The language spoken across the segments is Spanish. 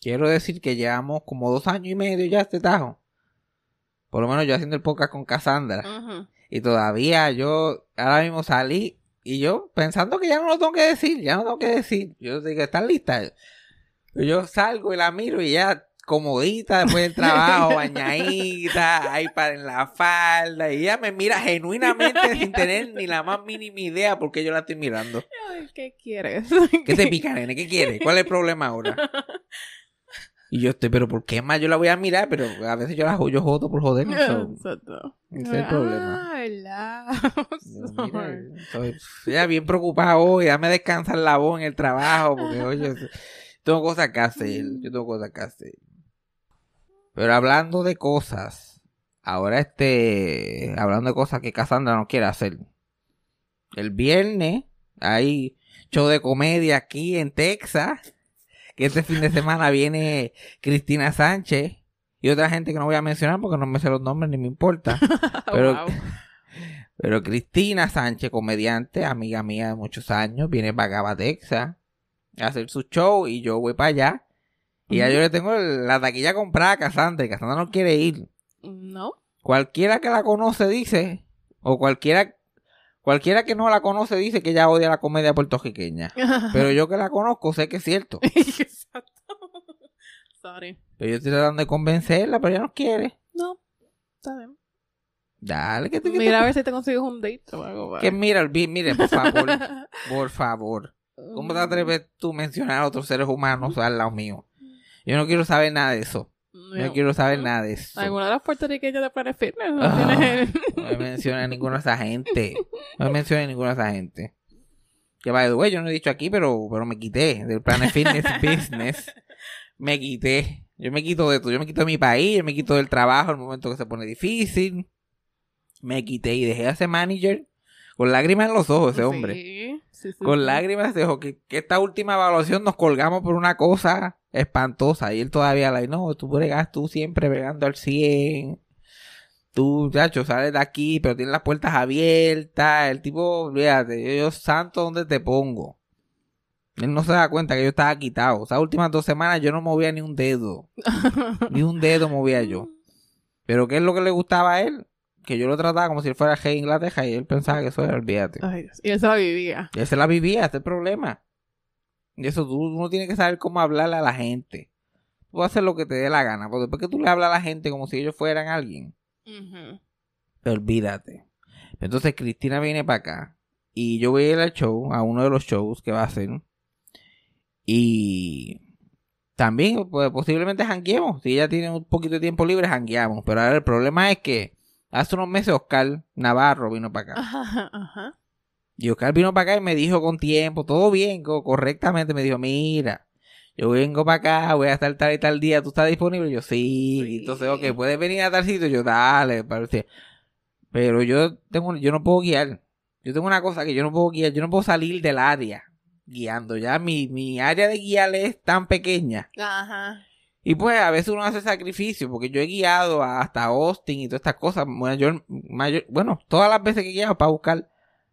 quiero decir que llevamos como dos años y medio ya este tajo. Por lo menos yo haciendo el podcast con Cassandra. Y todavía yo ahora mismo salí y yo pensando que ya no lo tengo que decir, ya no tengo que decir. Yo digo, ¿están listas? Yo salgo y la miro y ya comodita después del trabajo, bañadita, iPad en la falda, y ella me mira genuinamente sin tener ni la más mínima idea por qué yo la estoy mirando. Ay, ¿Qué quieres? ¿Qué te pica, nene? ¿Qué quieres? ¿Cuál es el problema ahora? Y yo estoy, pero ¿por qué más yo la voy a mirar? Pero a veces yo la yo jodo por joder. so, Exacto. ese es el problema. Yo, mira, estoy ya bien preocupado hoy, dame descansar la voz en el trabajo, porque oye, tengo cosas que hacer, yo tengo cosas que hacer. Pero hablando de cosas, ahora este, hablando de cosas que Cassandra no quiere hacer. El viernes hay show de comedia aquí en Texas, que este fin de semana viene Cristina Sánchez y otra gente que no voy a mencionar porque no me sé los nombres ni me importa. Pero, Wow. pero Cristina Sánchez, comediante, amiga mía de muchos años, viene para acá, para Texas, a hacer su show y yo voy para allá. Y ya yo le tengo la taquilla comprada a Cassandra y Cassandra no quiere ir. No. Cualquiera que la conoce dice, o cualquiera, cualquiera que no la conoce dice que ella odia la comedia puertorriqueña. Pero yo que la conozco sé que es cierto. Exacto. Sorry. Pero yo estoy tratando de convencerla, pero ella no quiere. No. Está bien. Dale, que te- Mira a ver si te consigues un date o algo. que mira, mire, por favor, por favor. ¿Cómo te atreves tú a mencionar a otros seres humanos al lado mío? Yo no quiero saber nada de eso. No quiero saber nada de eso. ¿Alguna de las puertorriqueñas de Planet Fitness? ¿No Ah. tienes- No me menciona ninguna de esa gente. No me menciona ninguna de esa gente. Que by the way, yo no he dicho aquí, pero, pero me quité del Planet Fitness Business. Me quité. Yo me quito de todo. Yo me quito de mi país, yo me quito del trabajo en el momento que se pone difícil. Me quité y dejé a ese manager con lágrimas en los ojos, ese hombre. Sí, sí, sí, Con lágrimas dijo que, que esta última evaluación nos colgamos por una cosa espantosa. Y él todavía la no, tú bregas tú siempre bregando al 100. Tú, chacho, sales de aquí, pero tienes las puertas abiertas. El tipo, olvídate, yo, yo santo donde te pongo. Él no se da cuenta que yo estaba quitado. Esas últimas dos semanas yo no movía ni un dedo. ni un dedo movía yo. Pero ¿qué es lo que le gustaba a él? Que yo lo trataba como si él fuera rey de Inglaterra y él pensaba que eso era, olvídate. Ay, Dios. Y él se la vivía. Y él se la vivía, este es el problema. Y eso tú, tú no tienes que saber cómo hablarle a la gente. Tú vas a hacer lo que te dé la gana. Porque después que tú le hablas a la gente como si ellos fueran alguien, olvídate. Entonces Cristina viene para acá. Y yo voy a ir al show, a uno de los shows que va a hacer. Y también, pues, posiblemente jangueemos. Si ella tiene un poquito de tiempo libre, jangueamos. Pero ahora el problema es que hace unos meses Oscar Navarro vino para acá. Ajá, ajá. Y Oscar vino para acá y me dijo con tiempo, todo bien, co- correctamente, me dijo, mira, yo vengo para acá, voy a estar tal y tal día, ¿tú estás disponible? Yo, sí. Sí. Entonces, ok, ¿puedes venir a tal sitio? Yo, dale, parece. Pero yo tengo, yo no puedo guiar. Yo tengo una cosa que yo no puedo guiar, yo no puedo salir del área guiando. Ya mi, mi área de guiar es tan pequeña. Ajá. Y pues a veces uno hace sacrificio, porque yo he guiado hasta Austin y todas estas cosas. Mayor, mayor, bueno, todas las veces que he guiado para buscar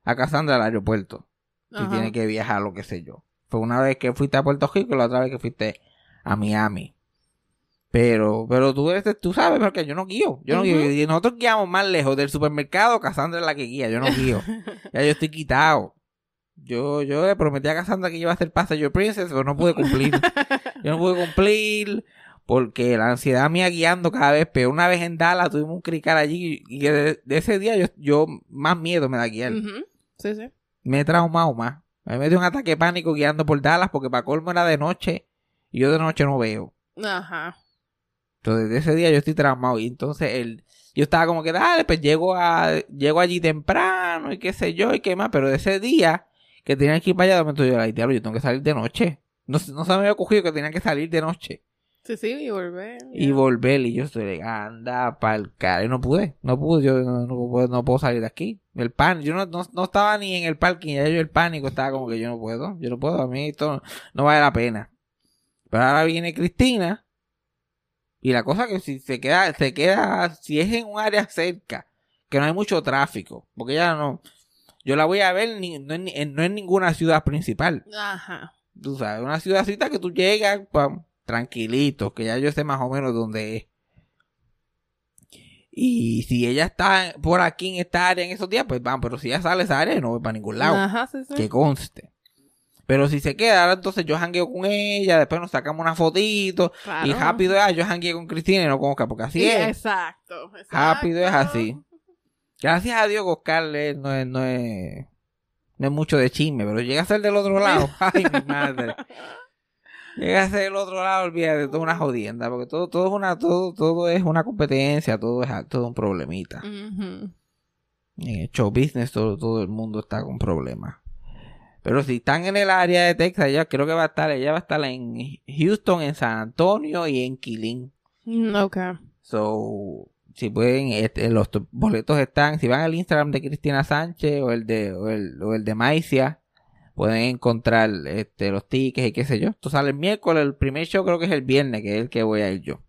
a Cassandra al aeropuerto. Si Ajá. tiene que viajar, lo que sé yo. Fue una vez que fuiste a Puerto Rico y la otra vez que fuiste a Miami. Pero, pero tú, tú sabes, porque yo no guío. Yo no guío. Y nosotros guiamos más lejos del supermercado. Cassandra es la que guía. Yo no guío. ya yo estoy quitado. Yo, yo le prometí a Cassandra que iba a hacer Passenger Princess, pero no pude cumplir. yo no pude cumplir porque la ansiedad mía guiando cada vez peor. Una vez en Dallas tuvimos un crical allí y de, de ese día yo, yo más miedo me da guiar. Sí, sí. Me he traumado más. Me dio un ataque de pánico guiando por Dallas porque para colmo era de noche y yo de noche no veo. Ajá. Entonces, desde ese día yo estoy traumado. Y entonces el, yo estaba como que, dale, pues llego, a, llego allí temprano y qué sé yo y qué más. Pero de ese día que tenía que ir para allá, de momento yo, ay, diablo, yo tengo que salir de noche. No, se- no se me había ocurrido que tenía que salir de noche Sí, sí, y volver. y volver. Y yo estoy, anda, pa'l cara. Y no pude, no pude, yo no, no puedo, no puedo salir de aquí. El pan, yo no, no, no estaba ni en el parking, ya yo el pánico estaba como que yo no puedo, yo no puedo, a mí esto no vale la pena. Pero ahora viene Cristina y la cosa que si se queda, se queda, si es en un área cerca, que no hay mucho tráfico, porque ya no, yo la voy a ver ni- no, en- no en ninguna ciudad principal, Ajá. tú sabes, una ciudadcita que tú llegas pam, tranquilito, que ya yo sé más o menos dónde es. Y si ella está por aquí en esta área en esos días, pues van, pero si ella sale esa área, no voy para ningún lado Ajá, sí, sí. que conste. Pero si se queda, ahora entonces yo jangueo con ella, después nos sacamos una fotito y rápido es, yo jangueo con Cristina y no con Oscar, porque así Sí, es. Exacto, exacto. Rápido es así. Gracias a Dios que Oscar no es, no es, no es mucho de chisme, pero llega a ser del otro lado. Ay, mi madre. Llega a ser del otro lado, olvídate, todo una jodienda, porque todo, todo es una, todo, todo es una competencia, todo es todo un problemita. En el show business todo, todo el mundo está con problemas. Pero si están en el área de Texas, ella creo que va a estar, ella va a estar en Houston, en San Antonio y en Killeen. Mm, Ok. So, si pueden, este, los boletos están, si van al Instagram de Cristina Sánchez o el de, o el, o el de Maicia, pueden encontrar este, los tickets y qué sé yo. Esto sale el miércoles, el primer show creo que es el viernes, que es el que voy a ir yo.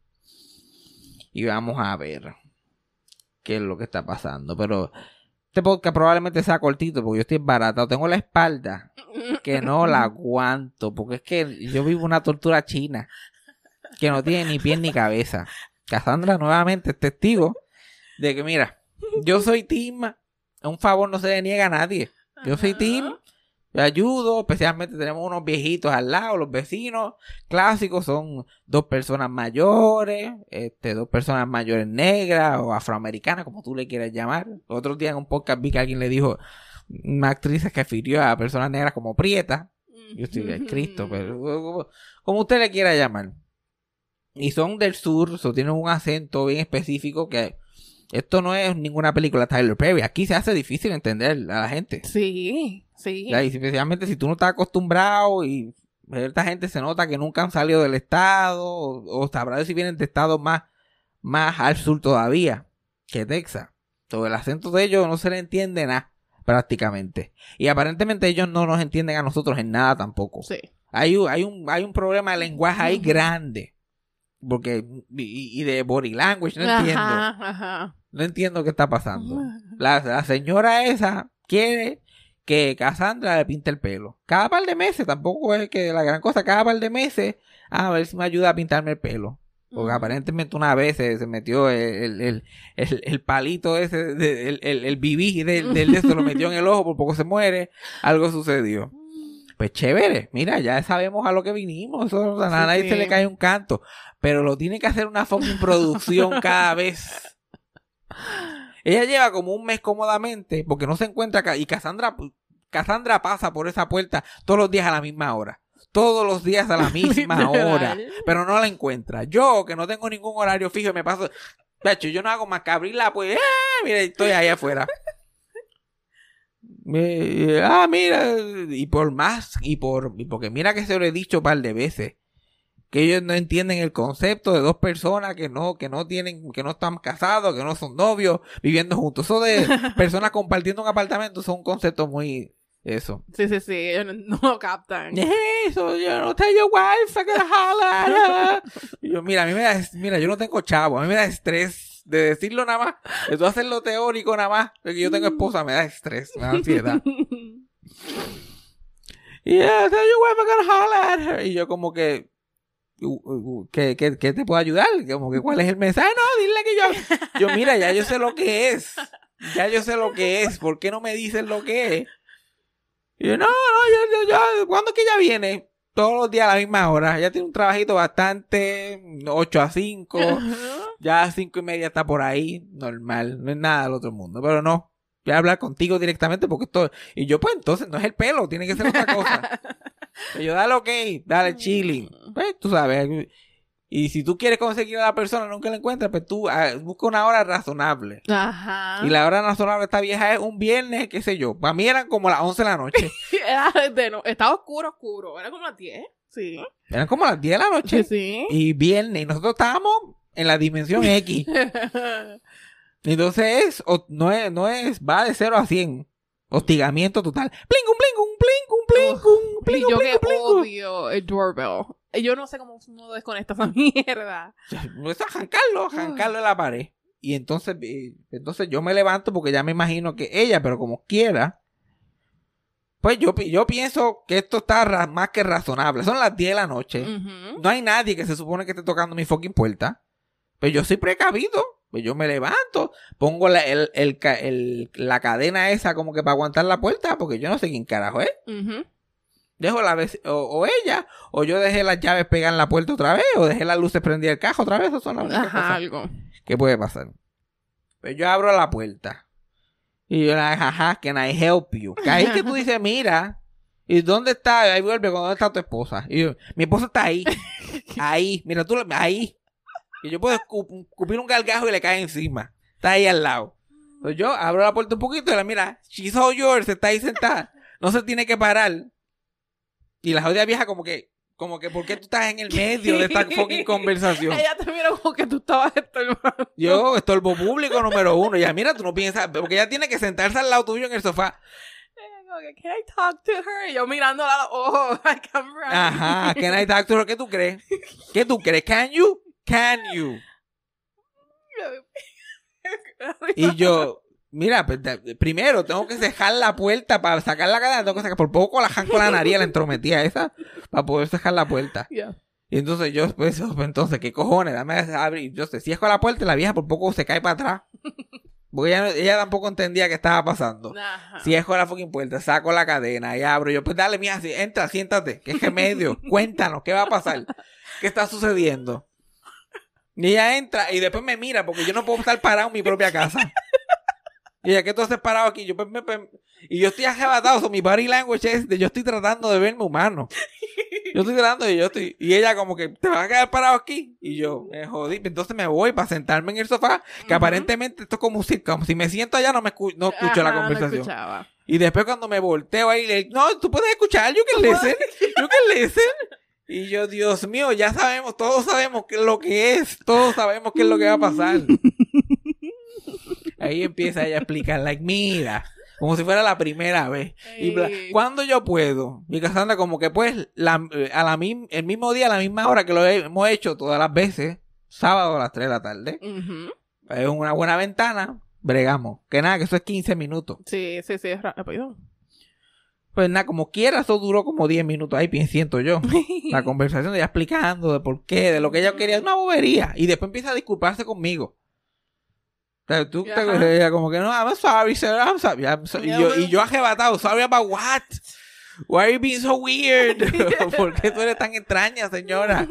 Y vamos a ver qué es lo que está pasando. Pero este podcast probablemente sea cortito porque yo estoy baratado. Tengo la espalda que no la aguanto porque es que yo vivo una tortura china que no tiene ni pie ni cabeza. Cassandra nuevamente es testigo de que, mira, yo soy Tim, un favor no se le niega a nadie. Yo soy Tim, yo ayudo, especialmente tenemos unos viejitos al lado, los vecinos clásicos son dos personas mayores, este, dos personas mayores negras o afroamericanas, como tú le quieras llamar. Otro día en un podcast vi que alguien le dijo, una actriz que refirió a personas negras como prietas. Yo estoy en Cristo, pero como, como usted le quiera llamar. Y son del sur, so tienen un acento bien específico que esto no es ninguna película Tyler Perry. Aquí se hace difícil entender a la gente. Sí, sí. Y especialmente si tú no estás acostumbrado y esta gente se nota que nunca han salido del estado o, o sabrá si vienen de estados más, más al sur todavía que Texas. Todo el acento de ellos no se le entiende nada prácticamente. Y aparentemente ellos no nos entienden a nosotros en nada tampoco. Sí. Hay, un- hay, un, hay un problema de lenguaje ahí grande. Porque, y, y de body language, no entiendo. Ajá. No entiendo qué está pasando. La, la señora esa quiere que Cassandra le pinte el pelo. Cada par de meses, tampoco es que la gran cosa, cada par de meses, a ver si me ayuda a pintarme el pelo. Porque aparentemente una vez se, se metió el, el, el, el palito ese, el, el, el bibí del, del de eso, lo metió en el ojo, por poco se muere. Algo sucedió. Pues chévere, mira, ya sabemos a lo que vinimos. Eso, a nadie Sí, se le cae un canto. Pero lo tiene que hacer una fucking producción cada vez. Ella lleva como un mes cómodamente porque no se encuentra acá. Y Cassandra, Cassandra pasa por esa puerta todos los días a la misma hora. Todos los días a la misma hora. Pero no la encuentra. Yo, que no tengo ningún horario fijo, me paso. De hecho, yo no hago más que abrirla, pues. ¡eh! Mira, estoy ahí afuera. Ah, mira. Y por más. Y por. porque mira que se lo he dicho un par de veces que ellos no entienden el concepto de dos personas que no, que no tienen, que no están casados, que no son novios, viviendo juntos. Eso de personas compartiendo un apartamento son un concepto muy eso. Sí, sí, sí. Ellos no, no lo captan. Eso, yo no tengo wife, que. Y yo, mira, a mí me da, mira, yo no tengo chavo, a mí me da estrés de decirlo nada más, de tú hacerlo teórico nada más, porque yo tengo esposa, me da estrés, me da ansiedad. Y ella, tell your wife I'm gonna holler at her. Y yo como que, "U- u- ¿qué, qué, qué te puedo ayudar? Como que, ¿cuál es el mensaje? No, dile que yo, yo, mira, ya yo sé lo que es. Ya yo sé lo que es. ¿Por qué no me dices lo que es? Y yo, no, no, yo, yo, yo, ¿cuándo es que ella viene? Todos los días a la misma hora. Ella tiene un trabajito bastante, 8 a 5. Ya a 5 y media está por ahí. Normal. No es nada del otro mundo. Pero no. Voy a hablar contigo directamente porque esto... Y yo, pues entonces, no es el pelo. Tiene que ser otra cosa. Yo, dale ok. Dale chilling. Pues tú sabes. Y si tú quieres conseguir a la persona nunca la encuentras, pues tú ah, busca una hora razonable. Ajá. Y la hora razonable de esta vieja es un viernes, qué sé yo. Para mí eran como las 11 de la noche. Era de no- estaba oscuro, oscuro. Era como las 10. Sí. Eran como las 10 de la noche. Sí. Y viernes. Y nosotros estábamos en la dimensión X. Entonces o- no es, no es, va de 0 a 100. Hostigamiento total. Plinkum, plinkum, plinkum, y plinkum, yo que odio el doorbell. Yo no sé cómo uno desconecta esa mierda. Eso es jancarlo, jancarlo en la pared. Y entonces, eh, entonces yo me levanto porque ya me imagino que ella, pero como quiera, pues yo, yo pienso que esto está más que razonable. Son las 10 de la noche. No hay nadie que se supone que esté tocando mi fucking puerta. Pero yo soy precavido. Pues yo me levanto, pongo la, el, el ca- el- la cadena esa como que para aguantar la puerta, porque yo no sé quién carajo es. Dejo la vec- o, o ella, o yo dejé las llaves pegadas en la puerta otra vez, o dejé las luces prendidas el cajo otra vez. Esas son las Ajá, cosas algo. que puede pasar. Pues yo abro la puerta. Y yo ajá, can I help you? Que ahí que tú dices, mira, ¿y dónde está? Ahí vuelve, ¿dónde está tu esposa? Y yo, mi esposa está ahí. Ahí, mira tú, la- ahí. Y yo puedo escu- escupir un gargajo y le cae encima. Está ahí al lado. Entonces yo abro la puerta un poquito y le mira, she's all yours, está ahí sentada. No se tiene que parar. Y la jodida vieja como que, como que, ¿por qué tú estás en el medio de esta fucking conversación? Ella te miró como que tú estabas estorbando. Yo, estorbo público número uno. Ya, mira, tú no piensas, porque ella tiene que sentarse al lado tuyo en el sofá. Ella como que, Can I talk to her? Y yo mirándola a los ojos. I'm ready. Ajá, can I talk to her? ¿Qué tú crees? ¿Qué tú crees? Can you? Can you? Y yo, mira, pues, primero tengo que cejar la puerta para sacar la cadena. Tengo que sacar por poco la janco la nariz, la entrometía esa, para poder cejar la puerta. Yeah. Y entonces yo, pues, entonces, ¿qué cojones? Dame a abrir. Yo sé, cierro la puerta y la vieja por poco se cae para atrás. Porque ella, tampoco entendía qué estaba pasando. Ajá. Cierro la fucking puerta, saco la cadena y abro. Yo, pues dale, mija, entra, siéntate. ¿Qué remedio? Cuéntanos, ¿qué va a pasar? ¿Qué está sucediendo? Y ella entra y después me mira porque yo no puedo estar parado en mi propia casa. Y ella, ¿qué tú haces parado aquí? Yo, pues, me- pues, y yo estoy arrebatado. so, mi body language es de yo estoy tratando de verme humano. Yo estoy tratando y yo estoy. Y ella, como que, ¿te vas a quedar parado aquí? Y yo, me jodí. Entonces me voy para sentarme en el sofá. Que aparentemente esto es como un sitcom. Si me siento allá, no me escu- no escucho la Ajá, conversación. Y después cuando me volteo ahí, le no, tú puedes escuchar, you can listen, you can listen. Y yo, Dios mío, ya sabemos, todos sabemos qué es lo que es, todos sabemos qué es lo que va a pasar. Ahí empieza ella a explicar, like, mira, como si fuera la primera vez. Y. ¿Cuándo yo puedo? Y Cassandra como que pues, la, a la el mismo día, a la misma hora que lo hemos hecho todas las veces, sábado a las 3 de la tarde, Ujú. es una buena ventana, bregamos. Que nada, que eso es 15 minutos. Sí, sí, sí, es rápido. Pues nada, como quiera, eso duró como 10 minutos ahí, siento yo. La conversación de ella explicando de por qué, de lo que ella quería, una bobería. Y después empieza a disculparse conmigo. O sea, tú te- ella como que no, I'm sorry, sir, I'm sorry. I'm so- y, yo, y yo arrebatado, sorry about what? Why are you being so weird? ¿Por qué tú eres tan extraña, señora?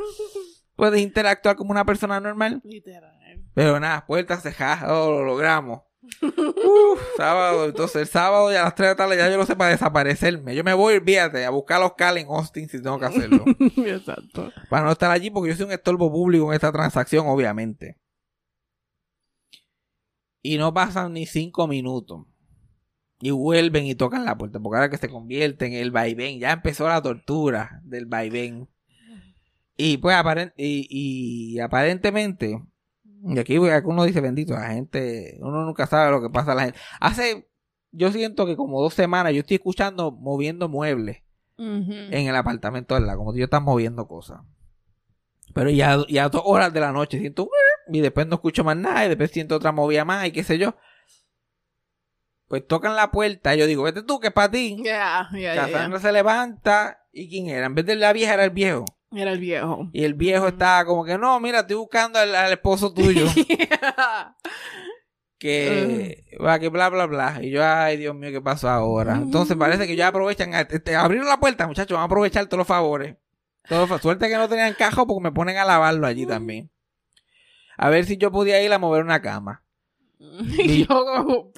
Puedes interactuar como una persona normal. Literal. Pero nada, puertas cejadas, oh, lo logramos. Uf, sábado, entonces el sábado ya a las 3 de la tarde ya yo lo sé para desaparecerme. Yo me voy, fíjate, a buscar los Cal en Austin si tengo que hacerlo. Exacto. para no estar allí porque yo soy un estorbo público en esta transacción, obviamente. Y no pasan ni 5 minutos. Y vuelven y tocan la puerta, porque ahora que se convierte en el vaivén, ya empezó la tortura del vaivén. Y pues aparen- y, y aparentemente, y aquí uno dice bendito, la gente, uno nunca sabe lo que pasa a la gente. Hace, yo siento que como dos semanas yo estoy escuchando moviendo muebles en el apartamento al lado, como si yo están moviendo cosas. Pero ya, ya a dos horas de la noche siento y después no escucho más nada y después siento otra movida más y qué sé yo. Pues tocan la puerta y yo digo, vete tú, que es para ti. Yeah, yeah, se levanta y ¿quién era? En vez de la vieja era el viejo. Era el viejo. Y el viejo estaba como que, no, mira, estoy buscando al, al esposo tuyo. Yeah. que va que bla bla bla. Y yo ay Dios mío qué pasó ahora entonces parece que ya aprovechan este, abrieron la puerta muchachos van a aprovechar todos los favores. Todos suerte que no tenían cajo porque me ponen a lavarlo allí también. A ver si yo podía ir a mover una cama Y yo como,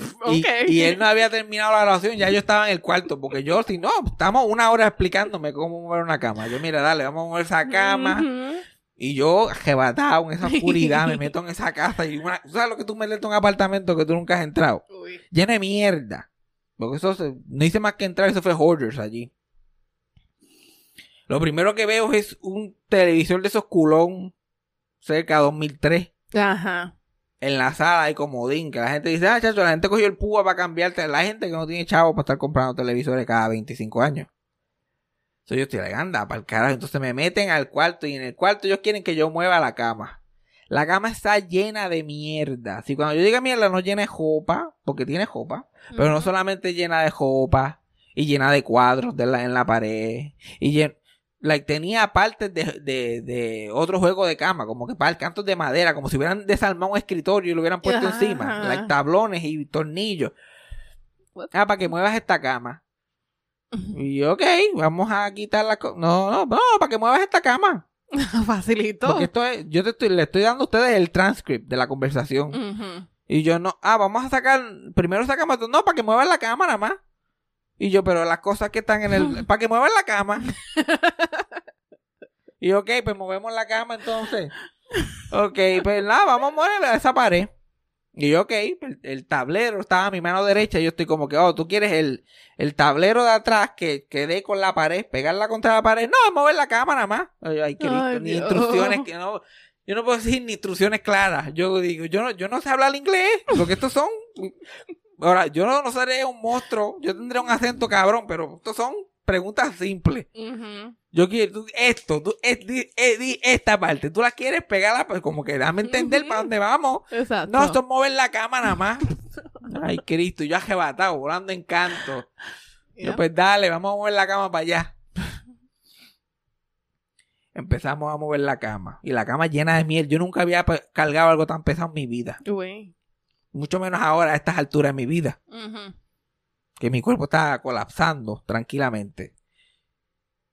y, él no había terminado la grabación ya yo estaba en el cuarto porque yo si no estamos una hora explicándome cómo mover una cama yo mira dale vamos a mover esa cama Ujú. y yo, arrebatado en esa oscuridad, me meto en esa casa y una, ¿tú ¿sabes lo que tú metes en un apartamento que tú nunca has entrado? Uy. lleno de mierda. Porque eso se- no hice más que entrar, eso fue Hoarders allí. Lo primero que veo es un televisor de esos culón cerca de 2003 Ajá. En la sala y comodín. Que la gente dice, ah, chacho, la gente cogió el púa para cambiarte. La gente que no tiene chavo para estar comprando televisores cada 25 años. Entonces yo estoy like, anda, para el carajo. Entonces me meten al cuarto y en el cuarto ellos quieren que yo mueva la cama. La cama está llena de mierda. Si cuando yo diga mierda no llena de jopa, porque tiene jopa, pero no solamente llena de jopa y llena de cuadros de la, en la pared y llen- like, tenía partes de, de, de otro juego de cama, como que para cantos de madera, como si hubieran desarmado un escritorio y lo hubieran puesto Ajá. encima, like, tablones y tornillos. What? Ah, para que muevas esta cama. Y ok, vamos a quitar la... co- No, no, no, para que muevas esta cama. Facilito. Porque esto es, yo te estoy, le estoy dando a ustedes el transcript de la conversación. Y yo no, ah, vamos a sacar, primero sacamos no, para que muevan la cama nada más. Y yo, pero las cosas que están en el, para que muevan la cama. y ok, pues movemos la cama entonces. Ok, pues nada, vamos a mover esa pared. Y yo, ok, el, el tablero estaba a mi mano derecha y yo estoy como que, oh, tú quieres el, el tablero de atrás que, que dé con la pared, pegarla contra la pared. No, mover la cama nada más. Ay, ay, Cristo, Ay, ni Dios. instrucciones que no, yo no puedo decir ni instrucciones claras. Yo digo, yo no, yo no sé hablar inglés, porque estos son. Ahora, yo no, no seré un monstruo, yo tendré un acento cabrón, pero estos son preguntas simples. Yo quiero, tú, esto, tú, es- di- eh, di esta parte, tú la quieres pegarla, pues como que dame entender para dónde vamos. Exacto. No, esto es mover la cama nada más. Ay, Cristo, yo arrebatado, volando en canto. Yo, pues dale, vamos a mover la cama para allá. Empezamos a mover la cama. Y la cama llena de miel. Yo nunca había pe- cargado algo tan pesado en mi vida. Uy. Mucho menos ahora a estas alturas de mi vida. Que mi cuerpo está colapsando tranquilamente.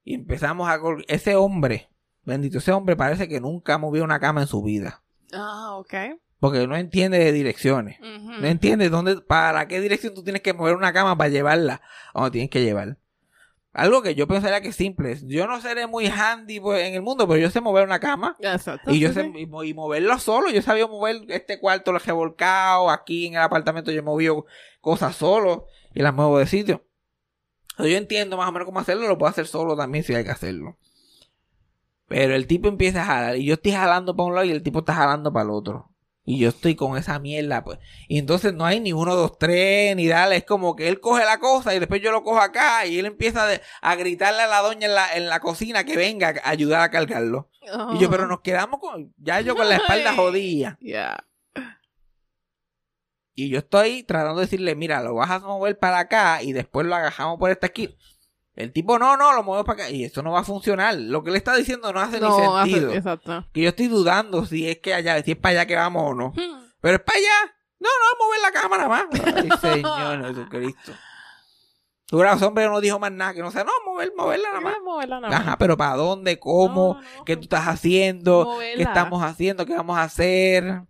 Y empezamos a... Ese hombre, bendito, ese hombre parece que nunca movió una cama en su vida. Ah, ok. Porque no entiende de direcciones. No entiende dónde, para qué dirección tú tienes que mover una cama para llevarla a donde tienes que llevar. Algo que yo pensaría que es simple. Yo no seré muy handy pues, en el mundo, pero yo sé mover una cama. Exacto. Y yo sé y, mo- y moverlo solo. Yo sabía mover este cuarto, lo he revolcado. Aquí en el apartamento yo he movido cosas solo y las muevo de sitio. Yo entiendo más o menos cómo hacerlo. Lo puedo hacer solo también si hay que hacerlo. Pero el tipo empieza a jalar. Y yo estoy jalando para un lado y el tipo está jalando para el otro. Y yo estoy con esa mierda, pues. Y entonces no hay ni uno, dos, tres, ni dale. Es como que él coge la cosa y después yo lo cojo acá. Y él empieza de- a gritarle a la doña en la, en la cocina que venga a ayudar a cargarlo. Y yo, pero nos quedamos con. Ya yo con la espalda jodida. Yeah. Y yo estoy tratando de decirle, mira, lo vas a mover para acá y después lo agajamos por esta esquina. El tipo, no, no, lo muevo para acá. Y eso no va a funcionar. Lo que le está diciendo no hace No, ni sentido. hace- exacto. Que yo estoy dudando si es que allá, si es para allá que vamos o no. Hmm. Pero es para allá. No, no, mover la cámara más. Ay, Señor Jesucristo. Tu gran hombre no dijo más nada, que no sé, no, mover, moverla nada más. Moverla nada más. Ajá, pero ¿para dónde? ¿Cómo? No, no. ¿Qué tú estás haciendo? ¿Qué estamos haciendo? ¿Qué vamos a hacer?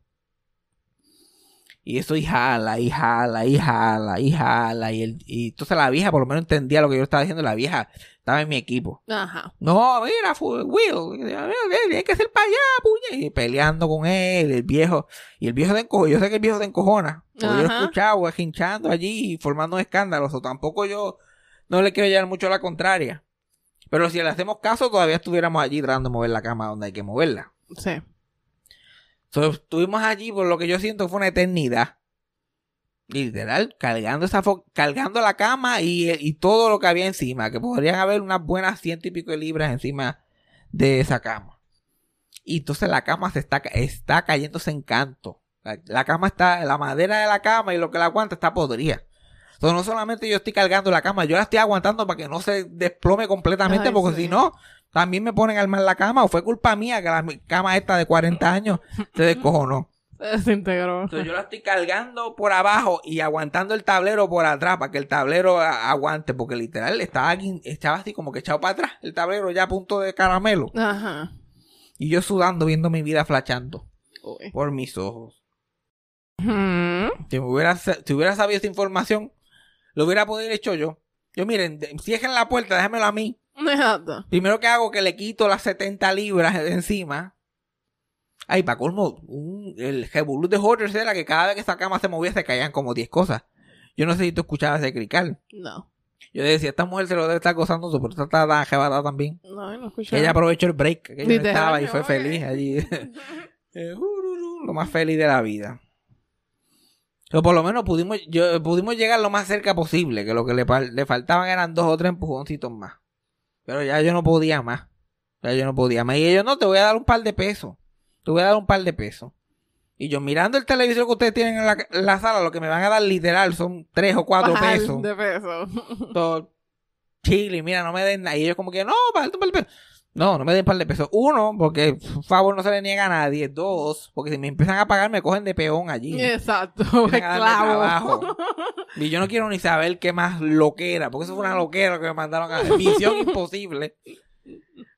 Y eso y jala, y jala, y jala, y jala. Y, el, y entonces la vieja por lo menos entendía lo que yo estaba diciendo. La vieja estaba en mi equipo. Ajá. No, mira, Will, hay que ser para allá, puñe. Y peleando con él, el viejo. Y el viejo de encojo, yo sé que el viejo de encojona. Porque yo lo he escuchado hinchando allí y formando un escándalo. O tampoco yo no le quiero llevar mucho a la contraria. Pero si le hacemos caso, todavía estuviéramos allí tratando de mover la cama donde hay que moverla. Sí. So, estuvimos allí por lo que yo siento fue una eternidad. Literal, cargando esa cargando la cama y, y todo lo que había encima, que podrían haber unas buenas ciento y pico de libras encima de esa cama. Y entonces la cama se está, está cayéndose en canto. La, la cama está, la madera de la cama y lo que la aguanta está podrida. Entonces no solamente yo estoy cargando la cama, yo la estoy aguantando para que no se desplome completamente, Ay, porque sí. si no, también me ponen a armar la cama, o fue culpa mía que la cama esta de 40 años se descojonó. Se desintegró. Entonces yo la estoy cargando por abajo y aguantando el tablero por atrás para que el tablero aguante, porque literal estaba, aquí- estaba así como que echado para atrás, el tablero ya a punto de caramelo. Ajá. Y yo sudando viendo mi vida flachando Uy. por mis ojos. Si, me hubiera, si hubiera sabido esta información, lo hubiera podido hecho yo. Yo miren, cierren la puerta, déjamelo a mí. Exacto. Primero que hago que le quito las 70 libras de encima. Ay, para colmo, un- el revolú de Hoarders era que cada vez que esa cama se movía se caían como 10 cosas. Yo no sé si tú escuchabas ese crical. No. Yo decía, esta mujer se lo debe estar gozando, pero esta está tan jebada también. No, no escuché. Que ella aprovechó el break que ella no estaba y fue feliz allí. Eh, lo más feliz de la vida. Pero por lo menos pudimos, yo, pudimos llegar lo más cerca posible, que lo que le, le faltaban eran dos o tres empujoncitos más. Pero ya yo no podía más. Ya yo no podía más. Y ellos, no, te voy a dar un par de pesos. Te voy a dar un par de pesos. Y yo mirando el televisor que ustedes tienen en la, en la sala, lo que me van a dar literal son tres o cuatro Bajar pesos. De peso. Todo chile, mira, no me den nada. Y ellos como que, no, un par de pesos. No, no me den un par de pesos. Uno, porque por favor no se le niega a nadie. Dos, porque si me empiezan a pagar me cogen de peón allí. Exacto. Esclavo. Y yo no quiero ni saber qué más loquera, porque eso fue una loquera que me mandaron a Misión imposible.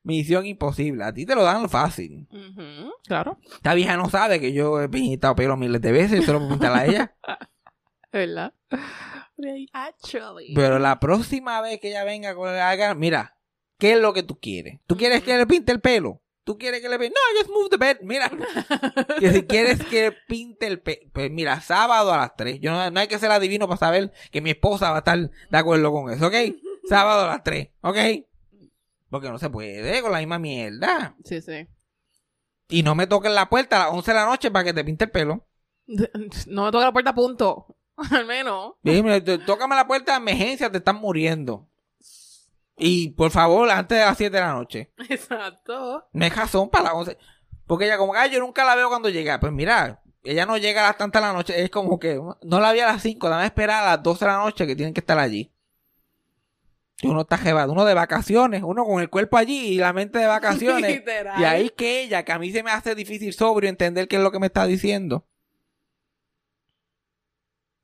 Misión imposible. A ti te lo dan fácil. Claro. Esta vieja no sabe que yo he pintado pelo miles de veces y se lo puedo pintar a ella. ¿Verdad? Actually. Pero la próxima vez que ella venga con haga, mira, ¿qué es lo que tú quieres? ¿Tú quieres que le pinte el pelo? ¿Tú quieres que le pinte? No, just move the bed. Mira, que si quieres que pinte el pelo, pues mira, sábado a las 3. Yo no, no hay que ser adivino para saber que mi esposa va a estar de acuerdo con eso, ¿ok? Sábado a las 3, ¿ok? Porque no se puede con la misma mierda. Sí, sí. Y no me toquen la puerta a las 11 de la noche para que te pinte el pelo. No me toca la puerta, punto. Al menos. Dime, tócame la puerta de emergencia, te están muriendo. Y por favor, antes de las 7 de la noche. Exacto. No hay razón para las 11. Porque ella como, ay, yo nunca la veo cuando llega. Pues mira, ella no llega a las tantas de la noche. Es como que no la vi a las 5, dame esperar a las 12 de la noche que tienen que estar allí. Y uno está jebado, uno de vacaciones, uno con el cuerpo allí y la mente de vacaciones. Literal. y ahí que ella, que a mí se me hace difícil sobrio entender qué es lo que me está diciendo.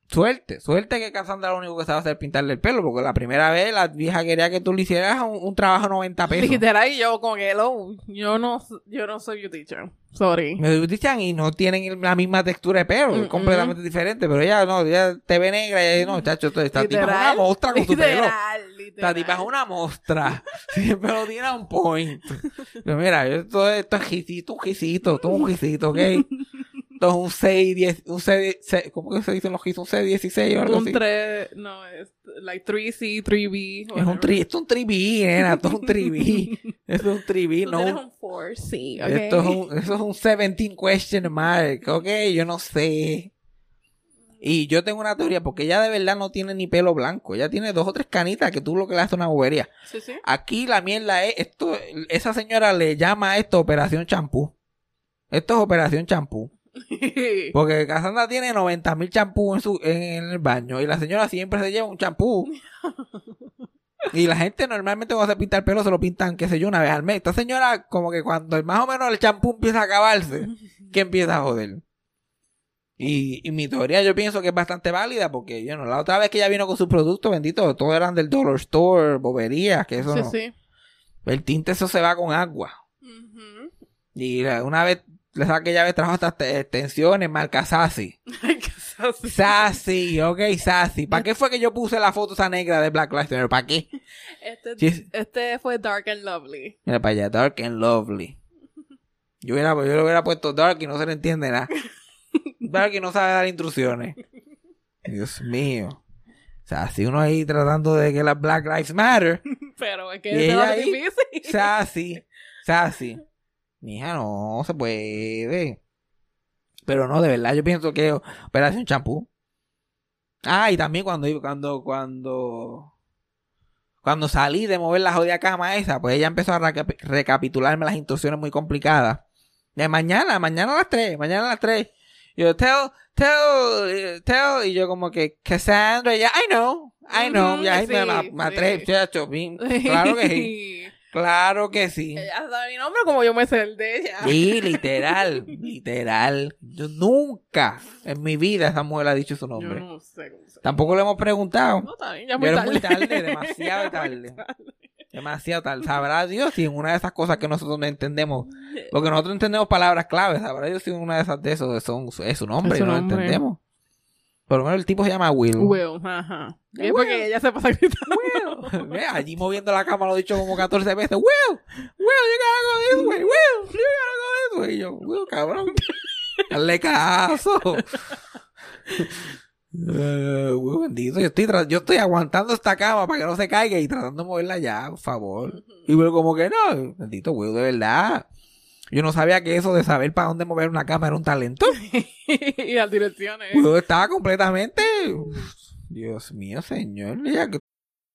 Suerte, suerte que Cassandra lo único que sabe hacer es pintarle el pelo, porque la primera vez la vieja quería que tú le hicieras un, un trabajo de 90 pesos. Literal, y yo que, hello, yo no, yo no soy beauty teacher. Sorry. Me dicen y no tienen la misma textura de pelo, es completamente diferente, pero ella no, ella te ve negra y ella no, chacho, esta tipa es una Literal, mostra con su pelo. Literal, Esta literal. tipa es una mostra. Siempre lo tiene a un point. Pero mira, esto, esto es gisito, un gisito, esto es un gisito, ¿ok? Esto es un 6, 10, un 6, 6 ¿cómo que se dicen los gisos? Un 6, 16 o algo Un así. 3, no, es like 3C, 3B. Es un 3, esto es un 3B, nena, esto es un 3B. Esto es un 3B, Tú no tienes un- un 4C, ¿ok? Esto es un, eso es un 17 question mark, ok, yo no sé. Y yo tengo una teoría, porque ella de verdad no tiene ni pelo blanco, ella tiene dos o tres canitas que tú lo que le haces una bobería. Sí, sí. Aquí la mierda es, esto, esa señora le llama a esto operación champú. Esto es operación champú. Porque Cassandra tiene 90 mil champú en, su, en el baño y la señora siempre se lleva un champú. Y la gente normalmente cuando se pinta el pelo se lo pintan, qué sé yo, una vez al mes. Esta señora, como que cuando más o menos el champú empieza a acabarse, que empieza a joder. Y, y mi teoría yo pienso que es bastante válida porque, yo no, la otra vez que ella vino con sus productos, bendito, todos eran del Dollar Store, boberías, que eso sí, no. sí. El tinte eso se va con agua. Y una vez, le saqué vez trajo estas te- extensiones, marca Sassy. Sassy. Sassy, ok, Sassy. ¿Para qué fue que yo puse la foto esa negra de Black Lives Matter? ¿Para qué? Este, este fue Dark and Lovely. Mira para allá, Dark and Lovely. Yo, hubiera, yo le hubiera puesto Dark y no se le entiende nada. Dark y no sabe dar instrucciones. Dios mío. O sea, si uno ahí tratando de que las Black Lives Matter, Pero es que ahí, difícil. Sassy, Sassy. Mija, no se puede. Pero no, de verdad, yo pienso que Operación Champú. Ah, y también cuando, cuando, cuando, cuando salí de mover la jodida cama esa, pues ella empezó a reca- recapitularme las instrucciones muy complicadas. De mañana, mañana a las 3, mañana a las 3. Yo, tell, tell, tell, y yo como que, Cassandra, ya, I know, I know, Ujú, ya ahí me, sí, me, me atrevo, sí. chacho, bien, claro que sí, claro que sí. Ella sabe mi nombre como yo me sé el de ella. Sí, literal, literal. Yo nunca en mi vida esa mujer ha dicho su Yo nombre. no sé cómo se Tampoco le hemos preguntado. No, está bien, ya Pero muy es muy tarde. tarde, demasiado tarde. Demasiado tal. Sabrá Dios si en una de esas cosas que nosotros no entendemos. Porque nosotros entendemos palabras claves. Sabrá Dios si en una de esas de esos son, es su nombre Es y no lo entendemos. Por lo menos el tipo se llama Will. Will, ajá. Y es porque ella se pasa gritando. Will. Ve, allí moviendo la cama lo he dicho como 14 veces. Will, Will, you gotta go this way. Will, you gotta go this way. Y yo, Will, cabrón. Hazle caso. Eh, Will, bendito. Yo estoy, yo estoy aguantando esta cama para que no se caiga y tratando de moverla ya, por favor. Y Will como que no. Bendito Will, de verdad. Yo no sabía que eso de saber para dónde mover una cama era un talento. y las direcciones. Will estaba completamente... Dios mío, señor.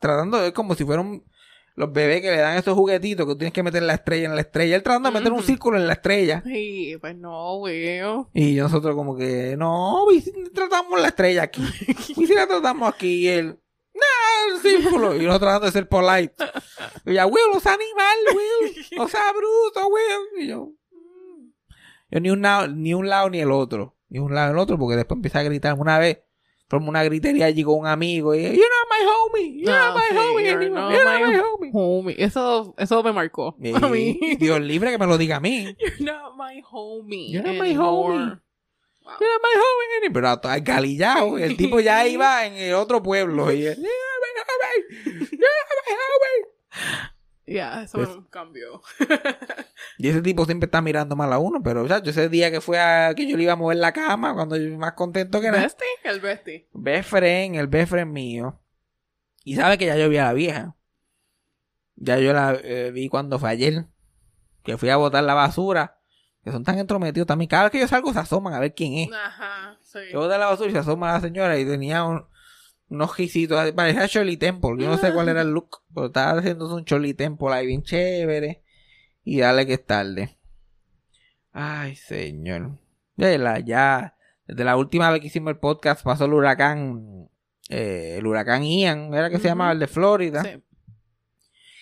Tratando de como si fueran los bebés que le dan esos juguetitos que tú tienes que meter la estrella en la estrella. Él tratando de meter un círculo en la estrella. Sí, pues no, Will. Y nosotros como que, no, si tratamos la estrella aquí. Y si la tratamos aquí y él, no, el círculo. Y nosotros tratando de ser polite. Y ya, Will, los animales, Will. O sea, bruto, Will. Y yo, mm. yo ni un, lado, ni un lado ni el otro. Ni un lado ni el otro porque después empieza a gritar. Una vez formó una gritería allí con un amigo y, you're not my homie. You're not Ah, my sí, homie you're anymore. not You're not my my homie. Homie. Eso, eso me marcó. Y A mí. Dios libre que me lo diga a mí. You're not my homie. You're not my anymore. homie. Mira, my homie. Pero hasta algalillado. El tipo ya iba en el otro pueblo. Y él, "You're my homie. You're my homie". Ya, eso Pues- me cambió. Y ese tipo siempre está mirando mal a uno. Pero, yo ese día que fue a que yo le iba a mover la cama, cuando yo más contento que nada. ¿Bestie? El bestie. Best friend, el best friend mío. Y sabe que ya yo vi a la vieja. Ya yo la eh, vi cuando fue ayer. Que fui a botar la basura. Que son tan entrometidos también. Cada vez que yo salgo se asoman a ver quién es. Ajá, sí. Yo boté la basura y se asoma la señora y tenía un- unos gisitos. Parecía Shirley Temple. Yo no sé cuál era el look. Pero estaba haciéndose un Shirley Temple ahí bien chévere. Y dale que es tarde. Ay, señor. Ya, la- ya, desde la última vez que hicimos el podcast pasó el huracán. eh, el huracán Ian, era que se llamaba el de Florida. Sí.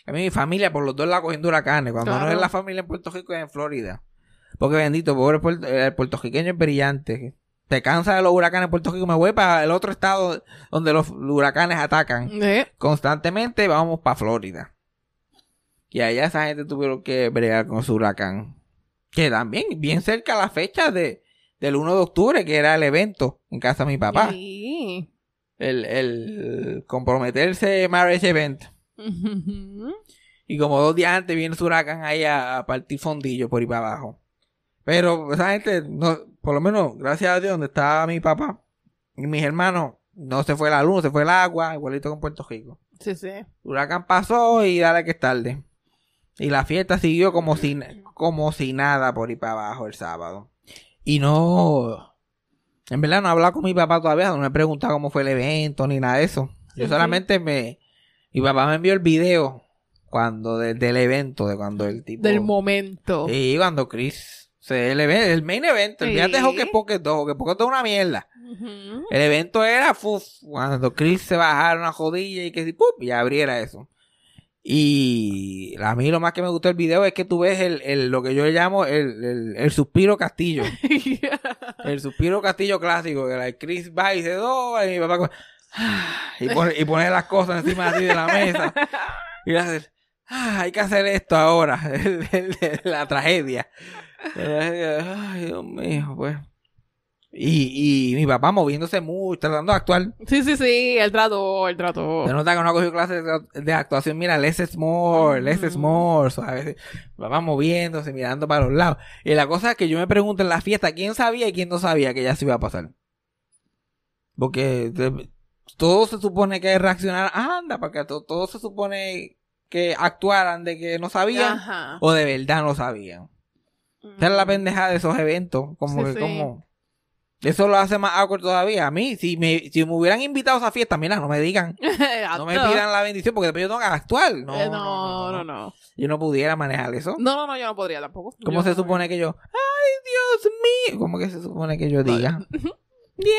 A mí mi familia por los dos la cogiendo huracanes. Cuando no es la familia en Puerto Rico es en Florida. Porque bendito, pobre puerto- el puertorriqueño es brillante. Te cansa de los huracanes en Puerto Rico. Me voy para el otro estado donde los huracanes atacan Eh, constantemente. Vamos para Florida. Y allá esa gente tuvieron que bregar con su huracán. Que también, bien cerca a la fecha de, del 1 de octubre, que era el evento en casa de mi papá. sí. El, el comprometerse marriage event. Y como dos días antes viene su huracán ahí a, a partir fondillo por ahí para abajo. Pero esa gente, no, por lo menos, gracias a Dios, donde estaba mi papá y mis hermanos, no se fue la luz, se fue el agua, igualito con Puerto Rico. Sí, sí. Huracán pasó y dale que es tarde. Y la fiesta siguió como si, como si nada por ahí para abajo el sábado. Y no... En verdad no he hablado con mi papá todavía, no me he preguntado cómo fue el evento ni nada de eso. Yo solamente me... Mi papá me envió el video cuando de- del evento, de cuando el tipo... Del momento. Sí, cuando Chris... Se, el, even- el main event, el Sí. día de Hocus Pocus 2, Hocus Pocus 2 es una mierda. El evento era fuf, cuando Chris se bajara una jodilla y que si, ¡pup! y abriera eso. Y a mí lo más que me gustó del video es que tú ves el, el- lo que yo llamo el, el, el suspiro castillo. El suspiro castillo clásico, que la Chris va y se dobla y mi papá y, pone, y pone las cosas encima así de la mesa. Y hace, "Ah, hay que hacer esto ahora, el- el- el- la tragedia. Ay, Dios mío, pues. Y, y mi papá moviéndose mucho, tratando de actuar. Sí, sí, sí, él trató, él trató. Se nota que no ha cogido clases de, de actuación. Mira, less is more, less is more. ¿sabes? Mi papá moviéndose, mirando para los lados. Y la cosa es que yo me pregunto en la fiesta, ¿quién sabía y quién no sabía que ya se iba a pasar? Porque todo se supone que reaccionar, anda, porque to- todo se supone que actuaran de que no sabían Ajá. o de verdad no sabían. Esa es la pendejada de esos eventos. Como Sí, que, sí. como. Eso lo hace más awkward todavía. A mí, si me, si me hubieran invitado a esa fiesta, mira, no me digan. No me pidan la bendición porque después yo tengo que actuar. No, Eh, no, no, no, no. Yo no pudiera manejar eso. No, no, no, yo no podría tampoco. ¿Cómo Yo- se supone que yo? ¡Ay, Dios mío! ¿Cómo que se supone que yo diga? Yeah.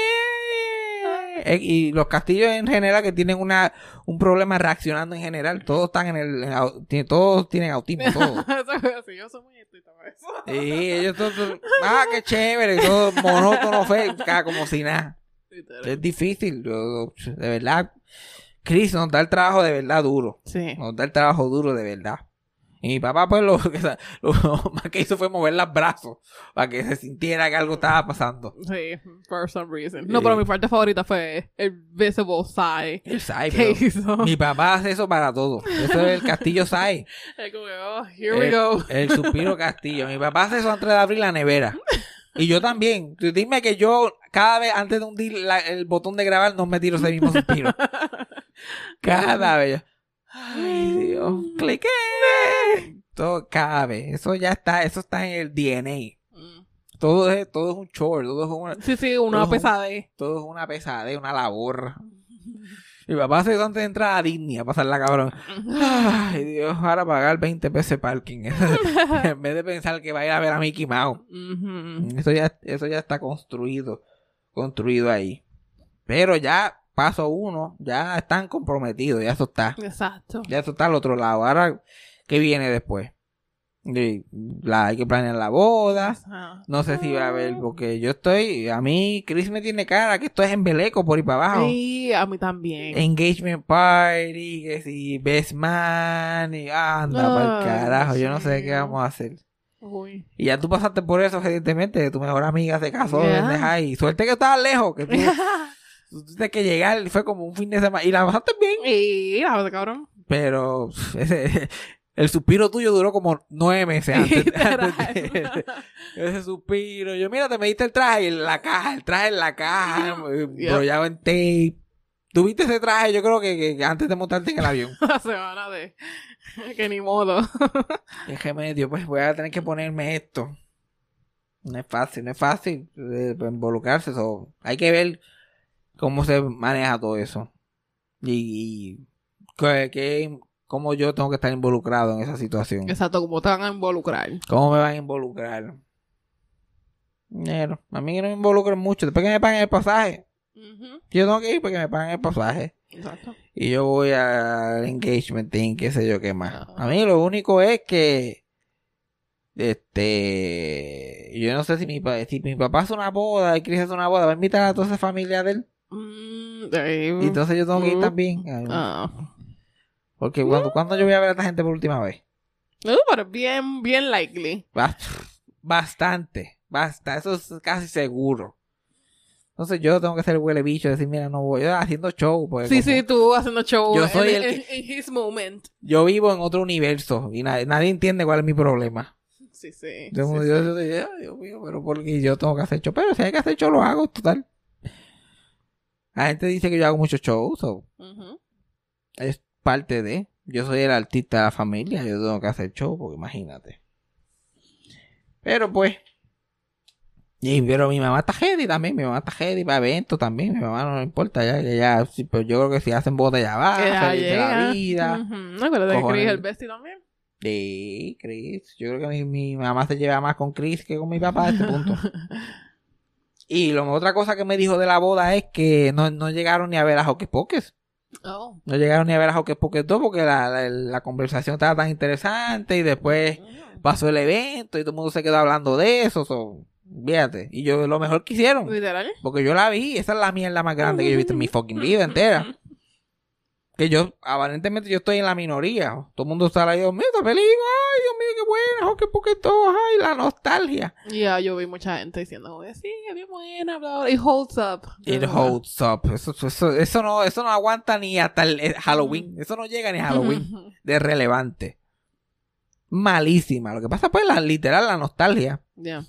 Eh, Y los castillos en general que tienen una un problema reaccionando en general, todos están en el en todos tienen autismo, todos. Así, yo soy muy para eso. Sí, ellos todos, todos- ah, qué chévere, todo monótono, feo, ca- como si nada. Es difícil, yo- de verdad. Chris nos da el trabajo de verdad duro. Sí. Nos da el trabajo duro de verdad. Y mi papá, pues, lo, lo más que hizo fue mover los brazos para que se sintiera que algo estaba pasando. Sí, for some reason. No, pero mi parte favorita fue el visible sigh El Sai, que hizo. mi papá hace eso para todo. Eso es el castillo Sai. Es como que, oh, here we go. el suspiro castillo. Mi papá hace eso antes de abrir la nevera. Y yo también. Tú Dime que yo, cada vez antes de hundir la- el botón de grabar, no me tiro ese mismo suspiro. Cada vez. Ay, Dios. Cliqué. Todo, vez. Eso ya está, eso está en el DNA. Mm. Todo es, todo es un chore, todo es una, Sí, sí, una pesadez. todo es una pesadez, una labor. Mi papá eso antes de entrar a Disney a pasarla cabrón. Ay, Dios, ahora pagar 20 pesos de parking. en vez de pensar que va a ir a ver a Mickey Mouse. Eso ya, eso ya está construido, construido ahí. Pero ya, paso uno, ya están comprometidos, ya eso está. Exacto. Ya eso está al otro lado. Ahora, ¿qué viene después? La, hay que planear la boda. No sé si va a haber, porque yo estoy, a mí, Chris me tiene cara que esto es embeleco por ahí para abajo. Sí, a mí también. Engagement party, que si best man, y anda para Ay, carajo, yo no sé qué vamos a hacer. Uy. Y ya tú pasaste por eso, evidentemente, que tu mejor amiga se casó, Yeah. y suerte que estabas lejos, que tú, tienes que llegar, fue como un fin de semana, y la pasaste bien, Y la verdad, cabrón. pero ese, el suspiro tuyo duró como nueve meses antes, Literal. antes de- ese suspiro. Yo, mira, te me diste el traje y la caja, el traje en la caja, eh, Yep. enrollado en tape. Tuviste ese traje, yo creo que, que- antes de montarte en el avión. La semana de. que ni modo. ¿Qué remedio? Pues voy a tener que ponerme esto. No es fácil, no es fácil eh, involucrarse. so, hay que ver cómo se maneja todo eso. Y, y que, que- cómo yo tengo que estar involucrado en esa situación. Exacto, como te van a involucrar. ¿Cómo me van a involucrar? Dinero. A mí no me involucren mucho. Después que me paguen el pasaje. Yo tengo que ir porque me paguen el pasaje. Exacto. Y yo voy al engagement thing, qué sé yo qué más. A mí lo único es que. Este. Yo no sé si mi, si mi papá hace una boda y Chris hace una boda, va a invitar a toda esa familia de él. Mm, eh, Y entonces yo tengo que ir Mm. también. Ah. Porque cuando, cuando yo voy a ver a esta gente por última vez. Uh, pero bien, bien likely. Ba- Bastante. Basta. Eso es casi seguro. Entonces yo tengo que ser el huele bicho decir, mira, no voy. Yo haciendo show. Porque Sí, sí, tú haciendo show Yo soy en, el en his moment. Yo vivo en otro universo y nadie, nadie entiende cuál es mi problema. Sí, sí. Yo, sí, yo, sí. yo digo, "Ay, Dios mío, pero porque yo tengo que hacer show. Pero si hay que hacer show, lo hago, total. La gente dice que yo hago muchos shows, so, es parte de. Yo soy el artista de la familia, yo tengo que hacer show, porque imagínate. Pero pues. Y, pero mi mamá está heavy también, mi mamá está heavy para eventos también, mi mamá no le importa ya, ya, sí, pero yo creo que si hacen boda ya va, feliz de la vida. Ujú. No, pero de. Chris el bestie también. Sí, Chris. Yo creo que mi, mi mamá se lleva más con Chris que con mi papá a este punto. y lo, otra cosa que me dijo de la boda es que no, no llegaron ni a ver a Hocus Pocus. Oh. No llegaron ni a ver a Hocus Pocus 2 porque la, la, la conversación estaba tan interesante y después pasó el evento y todo el mundo se quedó hablando de eso. So, fíjate. Y yo lo mejor que hicieron. Literal. Porque yo la vi, esa es la mierda más grande que yo he visto en mi fucking vida entera. Que yo, aparentemente yo estoy en la minoría. Todo el mundo está ahí, mío, esta película, qué buena, Pocket 2, ay, la nostalgia. Ya, yo vi mucha gente diciendo, sí, es bien buena, bla, bla, y holds up. It holds up. Eso, eso, eso, no, eso no aguanta ni hasta el, el Halloween. Eso no llega ni a Halloween de relevante. Malísima. Lo que pasa, pues, la, literal, la nostalgia. Ya.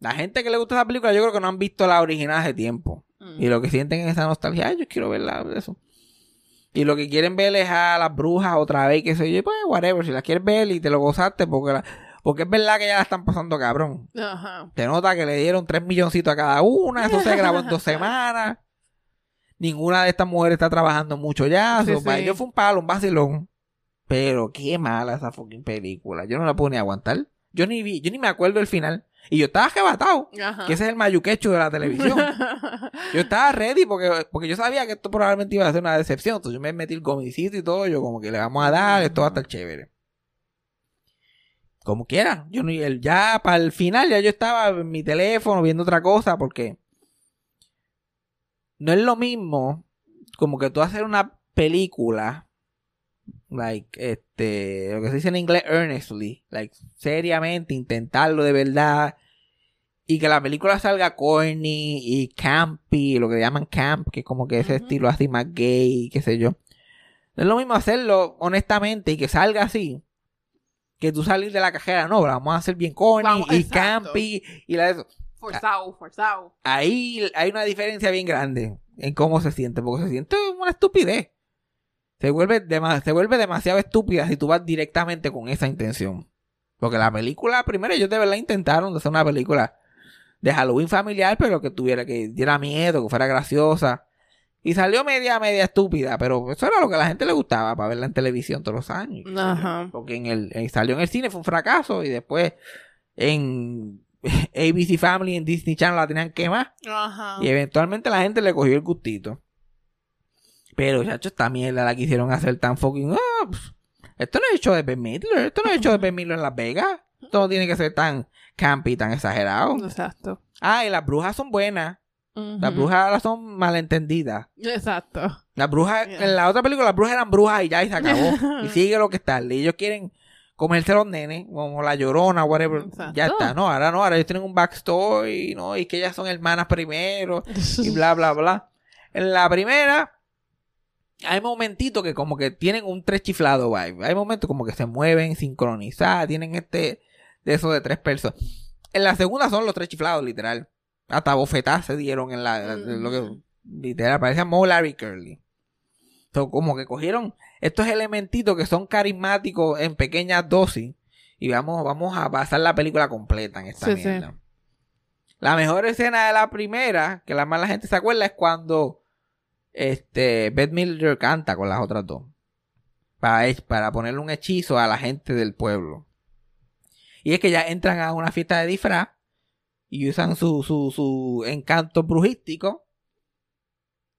La gente que le gusta esa película, yo creo que no han visto la original hace tiempo. Mm. Y lo que sienten es esa nostalgia, ay, yo quiero verla, eso. Y lo que quieren ver es a las brujas otra vez, que sé yo, pues, whatever, si las quieres ver y te lo gozaste, porque, la- porque es verdad que ya la están pasando cabrón. Ajá. Se nota que le dieron tres milloncitos a cada una, eso se grabó en dos semanas. Ninguna de estas mujeres está trabajando mucho ya. Sí, so, para sí. ellos fue un palo, un vacilón. Pero qué mala esa fucking película. Yo no la puedo ni aguantar. Yo ni vi, yo ni me acuerdo del final. Y yo estaba arrebatado. Ajá. Que ese es el mayuquecho de la televisión. Yo estaba ready porque, porque yo sabía que esto probablemente iba a ser una decepción. Entonces yo me metí el gomicito y todo. Yo como que le vamos a dar, esto va a estar chévere. Como quiera. Yo ya para el final ya yo estaba en mi teléfono viendo otra cosa porque no es lo mismo como que tú hacer una película like este lo que se dice en inglés earnestly like seriamente intentarlo de verdad y que la película salga corny y campy, lo que llaman camp, que es como que ese estilo así más gay, qué sé yo. No es lo mismo hacerlo honestamente y que salga así, que tú salir de la cajera, no, la vamos a hacer bien corny y exacto. campy y la de eso. Forzado, forzado. Ahí hay una diferencia bien grande en cómo se siente, porque se siente una estupidez. Se vuelve, se vuelve demasiado estúpida si tú vas directamente con esa intención. Porque la película, primero ellos de verdad intentaron de hacer una película de Halloween familiar, pero que tuviera, que diera miedo, que fuera graciosa. Y salió media, media estúpida, pero eso era lo que a la gente le gustaba para verla en televisión todos los años. Ajá. Porque en el, en- salió en el cine, fue un fracaso, y después en ABC Family, en Disney Channel la tenían que más. Ajá. Y eventualmente la gente le cogió el gustito. Pero, chacho, esta mierda la quisieron hacer tan fucking. ah, esto no es hecho de Ben Midler. Esto no es hecho de Ben Midler en Las Vegas. Esto no tiene que ser tan campy, tan exagerado. Exacto. Ah, y las brujas son buenas. Las brujas ahora son malentendidas. Exacto. Las brujas, Yeah. en la otra película, las brujas eran brujas y ya, y se acabó. y sigue lo que está. Y ellos quieren comerse los nenes, como la llorona, whatever. Exacto. Ya está. No, ahora no, ahora ellos tienen un backstory, ¿no? Y que ellas son hermanas primero y bla, bla, bla. En la primera, hay momentitos que como que tienen un tres chiflado vibe. Hay momentos como que se mueven sincronizadas, tienen este, de eso de tres personas. En la segunda son los tres chiflados, literal. Hasta bofetadas se dieron en la, lo que, literal, parecía Mo Larry Curly. So, como que cogieron estos elementitos que son carismáticos en pequeñas dosis y vamos, vamos a pasar la película completa en esta Sí, sí. mierda. La mejor escena de la primera, que la más la gente se acuerda, es cuando este Beth Miller canta con las otras dos. Para, para ponerle un hechizo a la gente del pueblo. Y es que ya entran a una fiesta de disfraz y usan su, su, su encanto brujístico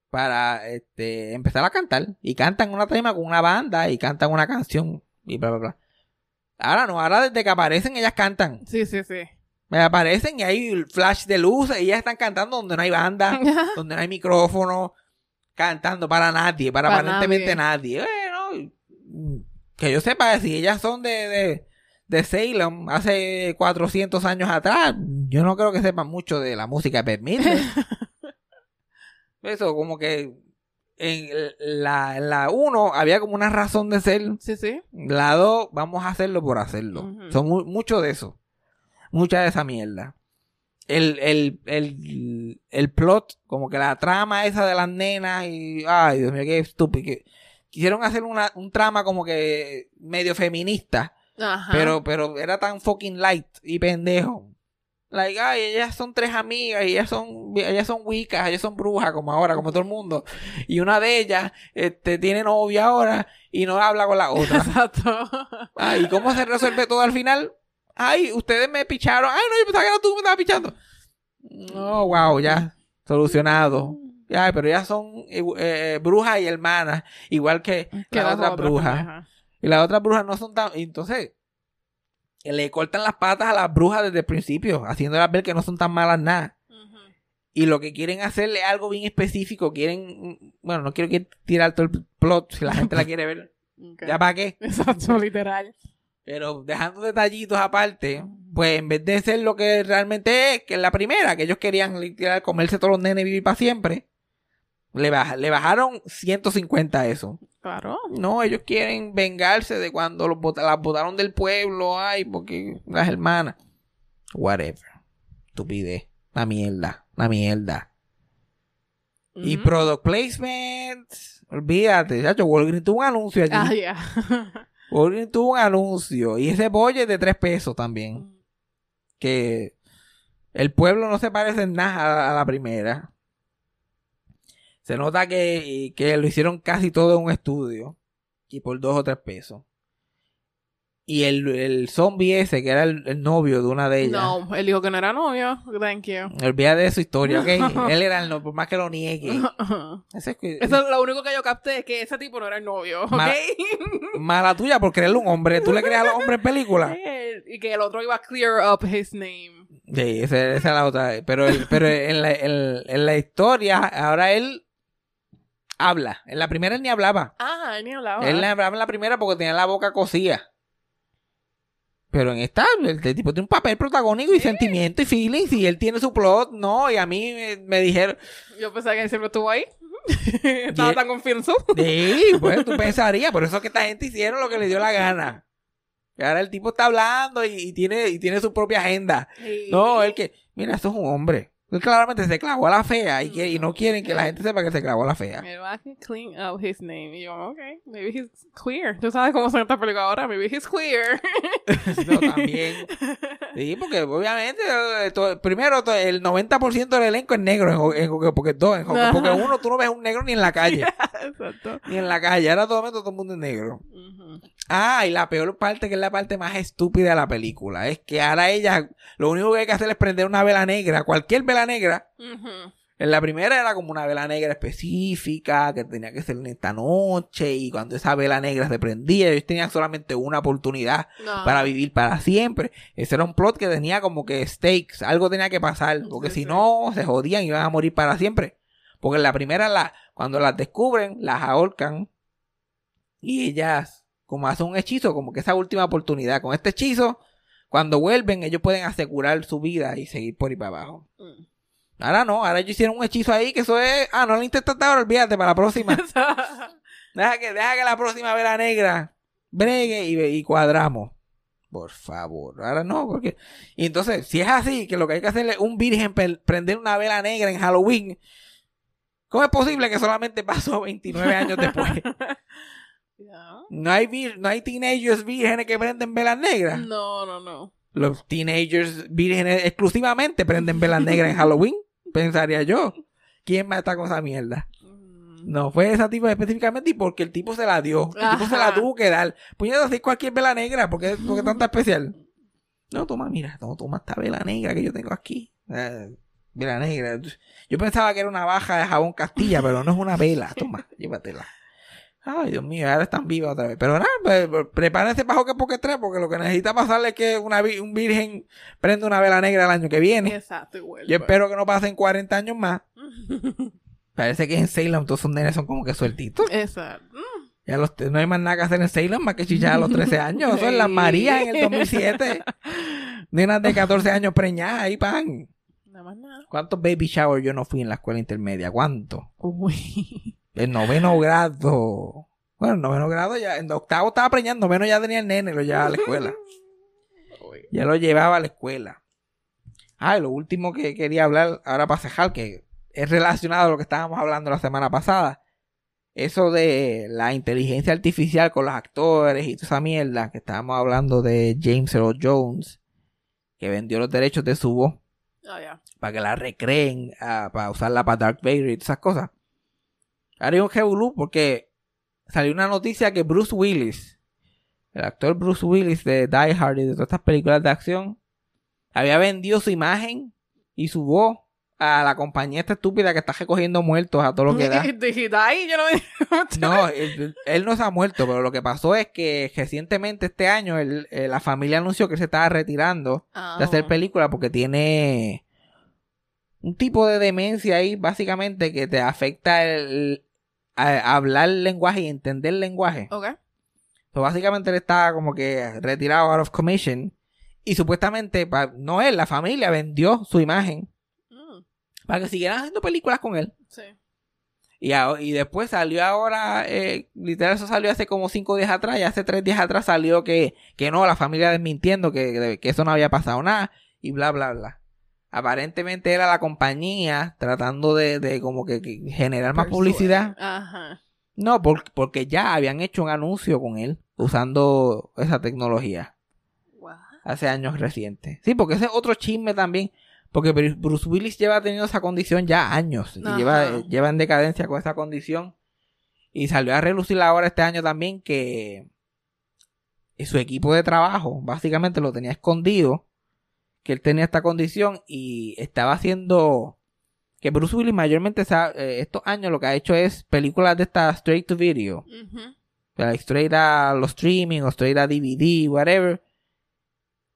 para este, empezar a cantar. Y cantan una tema con una banda y cantan una canción y bla, bla, bla. Ahora no, ahora desde que aparecen ellas cantan. Sí, sí, sí. Me aparecen y hay flash de luz y ellas están cantando donde no hay banda, donde no hay micrófono, cantando para nadie, para, Para aparentemente nadie. Bueno, mm, que yo sepa, si ellas son de, de, de Salem hace 400 años atrás, yo no creo que sepan mucho de la música de. Eso, como que en la, la 1 había como una razón de ser. Sí, sí. La 2, vamos a hacerlo por hacerlo. Son mu- mucho de eso. Mucha de esa mierda. El, el, el, el plot, como que la trama esa de las nenas y... Ay, Dios mío, qué estúpido. que- Quisieron hacer una, un trama como que medio feminista, Ajá. pero, pero era tan fucking light y pendejo. Like, ay, ellas son tres amigas y ellas son, ellas son wicas, ellas son brujas como ahora, como todo el mundo. Y una de ellas, este, tiene novia ahora y no habla con la otra. Exacto. Ay, ¿y cómo se resuelve todo al final? Ay, ustedes me picharon. Ay, no, yo pensaba que era tú que me estabas pichando. No, wow, ya. Solucionado. Ya, pero ya son eh, eh, brujas y hermanas. Igual que, Que las otras brujas. pendejas. Y las otras brujas no son tan. y Entonces, le cortan las patas a las brujas desde el principio, haciéndolas ver que no son tan malas nada. Y lo que quieren hacerle es algo bien específico. Quieren. Bueno, no quiero que tirar todo el plot si la gente la quiere ver. ¿Ya para qué? Exacto, literal. Pero dejando detallitos aparte, pues en vez de ser lo que realmente es, que es la primera, que ellos querían literal comerse todos los nenes y vivir para siempre, le, baja- le bajaron 150 a eso. Claro. No, ellos quieren vengarse de cuando los las botaron del pueblo, ay, porque las hermanas. Whatever. Estupidez. La mierda. La mierda. Y product placement. Olvídate, chacho. Walgreens tuvo un anuncio allí. Ah, ya. Walgreens tuvo un anuncio. Y ese pollo es de 3 pesos también. Que el pueblo no se parece en nada a, la primera. Se nota que, que lo hicieron casi todo en un estudio. Y por 2 o 3 pesos. Y el, el zombie ese, que era el, el novio de una de ellas. No, él dijo que no era novio. Thank you. Olvídate de su historia, ¿ok? Él era el novio, por más que lo niegue. Ese es que- Eso es lo único que yo capté, es que ese tipo no era el novio, ¿ok? Ma- Mala tuya por creerle un hombre. ¿Tú le crees a los hombres en películas? Eh, y que el otro iba a clear up his name. Sí, esa, esa es la otra. Pero, el- pero en, la, en- en la historia, ahora él habla. En la primera él ni hablaba. Ah, él ni hablaba. Él le hablaba en la primera porque tenía la boca cosida. Pero en esta, el, el tipo tiene un papel protagónico y sentimiento y feelings y él tiene su plot, no, y a mí me, me dijeron, Yo pensé que él siempre estuvo ahí. Estaba tan confianzo. sí, pues tú pensarías, por eso es que esta gente hicieron lo que le dio la gana. Y ahora el tipo está hablando y, y tiene, y tiene su propia agenda. No, él que, mira, esto es un hombre. Él claramente se clavó a la fea y, que, y no quieren que la gente sepa que se clavó a la fea. Él va a clean up his name. Y yo, ok, maybe he's queer. Tú sabes cómo son estas películas ahora. Maybe he's queer. No, también. Sí, porque obviamente, eh, to- primero, to- el 90% del elenco es negro en, en Pocus 2. En Pocus 1 tú no ves un negro ni en la calle. Exacto. ni en la calle. Ahora todo, el mundo- todo el mundo es negro. Ujú. Ah, y la peor parte, que es la parte más estúpida de la película, es que ahora ella, lo único que hay que hacer es prender una vela negra, cualquier vela negra. En la primera era como una vela negra específica, que tenía que ser en esta noche, y cuando esa vela negra se prendía, ellos tenían solamente una oportunidad No. para vivir para siempre. Ese era un plot que tenía como que stakes, algo tenía que pasar, porque Sí, si sí. no, se jodían y iban a morir para siempre. Porque en la primera, la, cuando las descubren, las ahorcan, y ellas, como hacen un hechizo, como que esa última oportunidad. Con este hechizo, cuando vuelven, ellos pueden asegurar su vida y seguir por ahí para abajo. Mm. Ahora no, ahora ellos hicieron un hechizo ahí que eso es. Ah, no lo intentaste ahora, olvídate para la próxima. deja, que, deja que la próxima vela negra bregue y, y cuadramos. Por favor, ahora no, porque. Y entonces, si es así, que lo que hay que hacer es un virgen prender una vela negra en Halloween, ¿cómo es posible que solamente pasó 29 años después? No hay, vir- no hay teenagers vírgenes que prenden velas negras. No, no, no. Los teenagers vírgenes exclusivamente prenden velas negras en Halloween, pensaría yo. ¿Quién más está con esa mierda? Mm. No, fue esa tipo específicamente y porque el tipo se la dio. El tipo se la tuvo que dar. Puñeta, así cualquier vela negra, porque porque tanta especial. No, toma, mira, no, toma esta vela negra que yo tengo aquí. Eh, vela negra. Yo pensaba que era una baja de jabón Castilla, pero no es una vela. Toma, llévatela. Ay, Dios mío, ahora están vivas otra vez. Pero nada, pues, pues, prepárense para que porque tres, porque lo que necesita pasarle es que una, vi- un virgen prenda una vela negra el año que viene. Exacto, igual. Yo espero que no pasen 40 años más. Parece que en Salem todos esos nenes son como que sueltitos. Exacto. Ya los, no hay más nada que hacer en Salem más que chichar a los 13 años. Eso es las Marías en el 2007. Nenas de 14 años preñadas ahí, pan. Nada más nada. ¿Cuántos baby shower yo no fui en la escuela intermedia? ¿Cuántos? Uy. En noveno grado. Bueno, en noveno grado ya, en octavo estaba preñando, noveno ya tenía el nene, lo llevaba a la escuela. Ya lo llevaba a la escuela. Ah, y lo último que quería hablar ahora para cejar, que es relacionado a lo que estábamos hablando la semana pasada. Eso de la inteligencia artificial con los actores y toda esa mierda, que estábamos hablando de James Earl Jones, que vendió los derechos de su voz Ah, para que la recreen, ah, para usarla para Dark Vader y todas esas cosas. Ahora hay un revolú porque salió una noticia que Bruce Willis, el actor Bruce Willis de Die Hard y de todas estas películas de acción, había vendido su imagen y su voz a la compañía esta estúpida que está recogiendo muertos a todo lo que da. No No, él, él no se ha muerto, pero lo que pasó es que recientemente este año él- eh, la familia anunció que se estaba retirando Ah. de hacer películas porque tiene un tipo de demencia ahí, básicamente, que te afecta el, a- hablar el lenguaje y entender el lenguaje. Ok. So, básicamente él está como que retirado out of commission. Y supuestamente, no él, la familia vendió su imagen Mm, para que siguieran haciendo películas con él. sí. Y, a- y después salió ahora, eh, literal, eso salió hace como cinco días atrás, y hace tres días atrás salió que, que no, la familia desmintiendo que, que eso no había pasado nada, y bla, bla, bla. Aparentemente era la compañía tratando de, de como que, que generar más Persuade. publicidad. Ajá. No, por- porque ya habían hecho un anuncio con él usando esa tecnología What? hace años recientes. Sí, porque ese es otro chisme también. Porque Bru- Bruce Willis lleva teniendo esa condición ya años. Ajá. lleva, lleva en decadencia con esa condición. Y salió a relucir ahora este año también que su equipo de trabajo básicamente lo tenía escondido. Que él tenía esta condición y estaba haciendo. Que Bruce Willis mayormente eh, estos años lo que ha hecho es películas de esta straight to video. O sea, straight a los streaming o straight a DVD, whatever.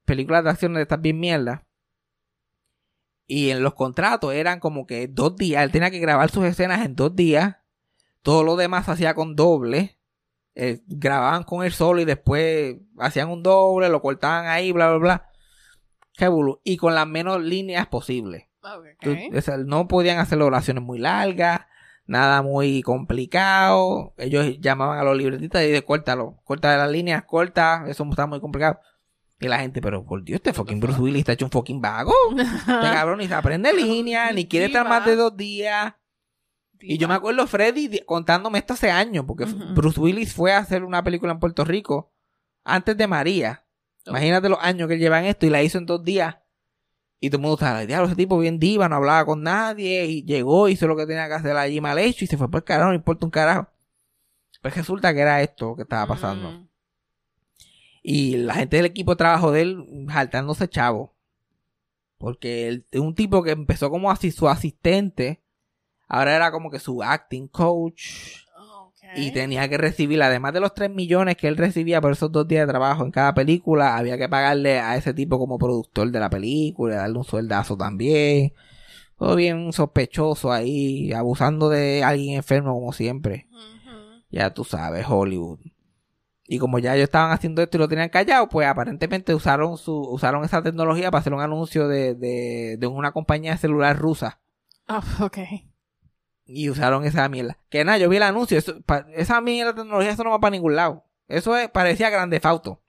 Películas de acción de estas bien mierda. Y en los contratos eran como que dos días. Él tenía que grabar sus escenas en dos días. Todo lo demás se hacía con doble. Eh, grababan con él solo y después hacían un doble, lo cortaban ahí, bla, bla, bla. Y con las menos líneas posibles. Okay. Tú- o sea, no podían hacer oraciones muy largas, nada muy complicado. Ellos llamaban a los libretistas y dicen, córtalo, corta las líneas, corta, eso está muy complicado. Y la gente, pero por Dios, este fucking Bruce Willis está hecho un fucking vago. Este cabrón ni se aprende línea, ni quiere estar más de dos días. Y yo me acuerdo Freddy contándome esto hace años, porque. Bruce Willis fue a hacer una película en Puerto Rico antes de María. Imagínate los años que él lleva en esto y la hizo en dos días. Y todo el mundo estaba, diablo, ese tipo bien diva, no hablaba con nadie y llegó, hizo lo que tenía que hacer allí mal hecho y se fue por el carajo, no importa un carajo. Pues resulta que era esto que estaba pasando. Mm. Y la gente del equipo de trabajo de él jaltándose chavo. Porque él un tipo que empezó como así su asistente. Ahora era como que su acting coach. Y tenía que recibir, además de los 3 millones que él recibía por esos dos días de trabajo en cada película, había que pagarle a ese tipo como productor de la película, darle un sueldazo también. Todo bien sospechoso ahí, abusando de alguien enfermo como siempre. Ya tú sabes, Hollywood. Y como ya ellos estaban haciendo esto y lo tenían callado, pues aparentemente usaron su, usaron esa tecnología para hacer un anuncio de, de, de una compañía celular rusa. Ah, okay. Y usaron esa mierda. Que nada, yo vi el anuncio. eso- pa- esa mierda de tecnología, eso no va para ningún lado. Eso es, parecía Grande Fauto.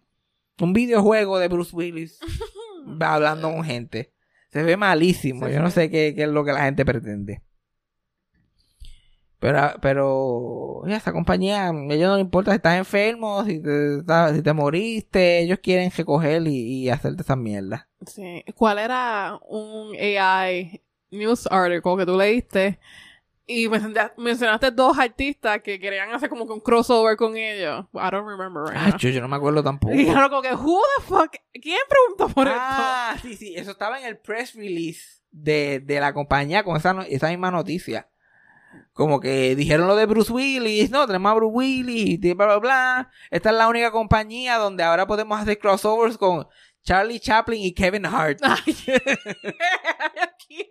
Un videojuego de Bruce Willis va hablando con gente. Se ve malísimo. Sí, yo no sé qué, qué es lo que la gente pretende. Pero, pero, esa compañía, a ellos no les importa si estás enfermo, si te, si te moriste, ellos quieren recoger y, y hacerte esa mierda. Sí. ¿Cuál era un AI news article que tú leíste? Y mencionaste, mencionaste dos artistas que querían hacer como que un crossover con ellos. I don't remember right Ay, now. yo, yo no me acuerdo tampoco. Y dijeron como que, who the fuck? ¿Quién preguntó por Ah, sí, sí, eso estaba en el press release de, de la compañía con esa, no- esa misma noticia. Como que dijeron lo de Bruce Willis, no, tenemos a Bruce Willis, y bla, bla, bla. Esta es la única compañía donde ahora podemos hacer crossovers con Charlie Chaplin y Kevin Hart. esto? Ay, ¿Quién?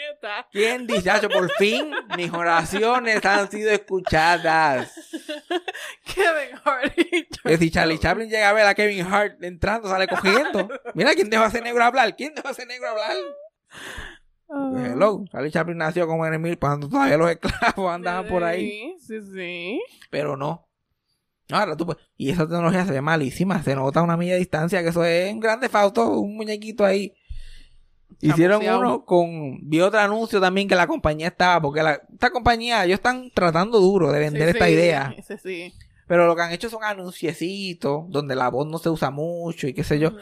Puñeta. ¿Quién dice, "Chacho, por fin mis oraciones han sido escuchadas? Kevin Hart. Que si Charlie Chaplin llega a ver a Kevin Hart entrando, sale cogiendo. Mira, ¿quién dejó a ese negro hablar? ¿Quién dejó a ese negro hablar? Pues, hello, Charlie Chaplin nació como en mil cuando todavía los esclavos andaban por ahí, Sí, sí, sí. pero no. Ahora tú, pues, y esa tecnología se ve malísima, se nota a una milla de distancia que eso es un grande fausto, un muñequito ahí. Hicieron uno con, vi otro anuncio también que la compañía estaba, porque la, esta compañía, ellos están tratando duro de vender Sí, esta sí, idea, Sí, sí. pero lo que han hecho son anunciecitos, donde la voz no se usa mucho y qué sé yo.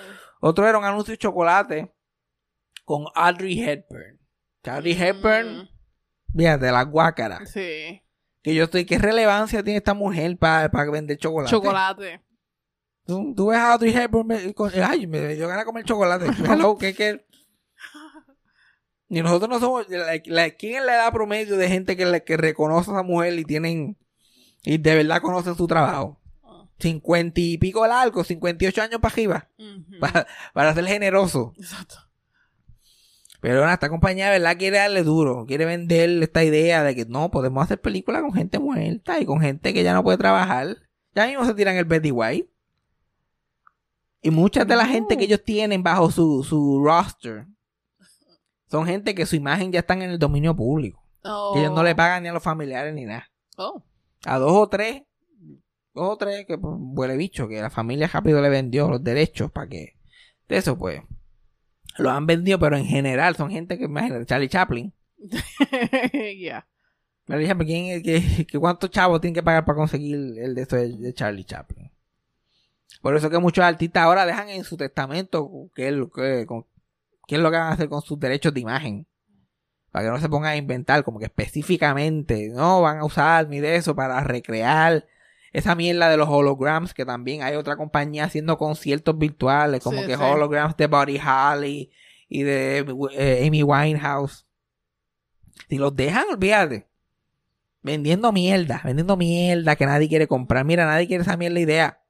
Otro era un anuncio de chocolate con Audrey Hepburn. Que Audrey Hepburn, fíjate, de la guácara. Mm, Sí. Que yo estoy, ¿qué relevancia tiene esta mujer para vender chocolate? Chocolate. Tú, tú ves a Audrey Hepburn, me- con- ay, me dio ganas de comer chocolate. Hello, ¿qué, qué? Y nosotros no somos, la- la- ¿quién es la edad promedio de gente que, que reconoce a esa mujer y tienen, y de verdad conocen su trabajo? Cincuenta y pico largo, cincuenta y ocho años para arriba, Ujú. para, para ser generoso. Exacto. Pero bueno, esta compañía de verdad quiere darle duro, quiere vender esta idea de que no, podemos hacer películas con gente muerta y con gente que ya no puede trabajar. Ya mismo se tiran el Betty White. Y muchas de la gente que ellos tienen bajo su, su roster son gente que su imagen ya están en el dominio público. Oh. Que ellos no le pagan ni a los familiares ni nada. Oh. A dos o tres, dos o tres que pues, huele bicho, que la familia rápido le vendió los derechos para que. De eso, pues. Lo han vendido, pero en general son gente que, imagínate, Charlie Chaplin. yeah. Charlie Chaplin, ¿quién que, que ¿cuántos chavos tienen que pagar para conseguir el de esto de, de Charlie Chaplin? Por eso que muchos artistas ahora dejan en su testamento qué es lo que, qué es lo que van a hacer con sus derechos de imagen. Para que no se pongan a inventar como que específicamente, no van a usar ni de eso para recrear esa mierda de los holograms, que también hay otra compañía haciendo conciertos virtuales, como Sí, que sí. holograms de Buddy Holly y de eh, Amy Winehouse. Si los dejan, olvídate. Vendiendo mierda, vendiendo mierda que nadie quiere comprar. Mira, nadie quiere esa mierda idea.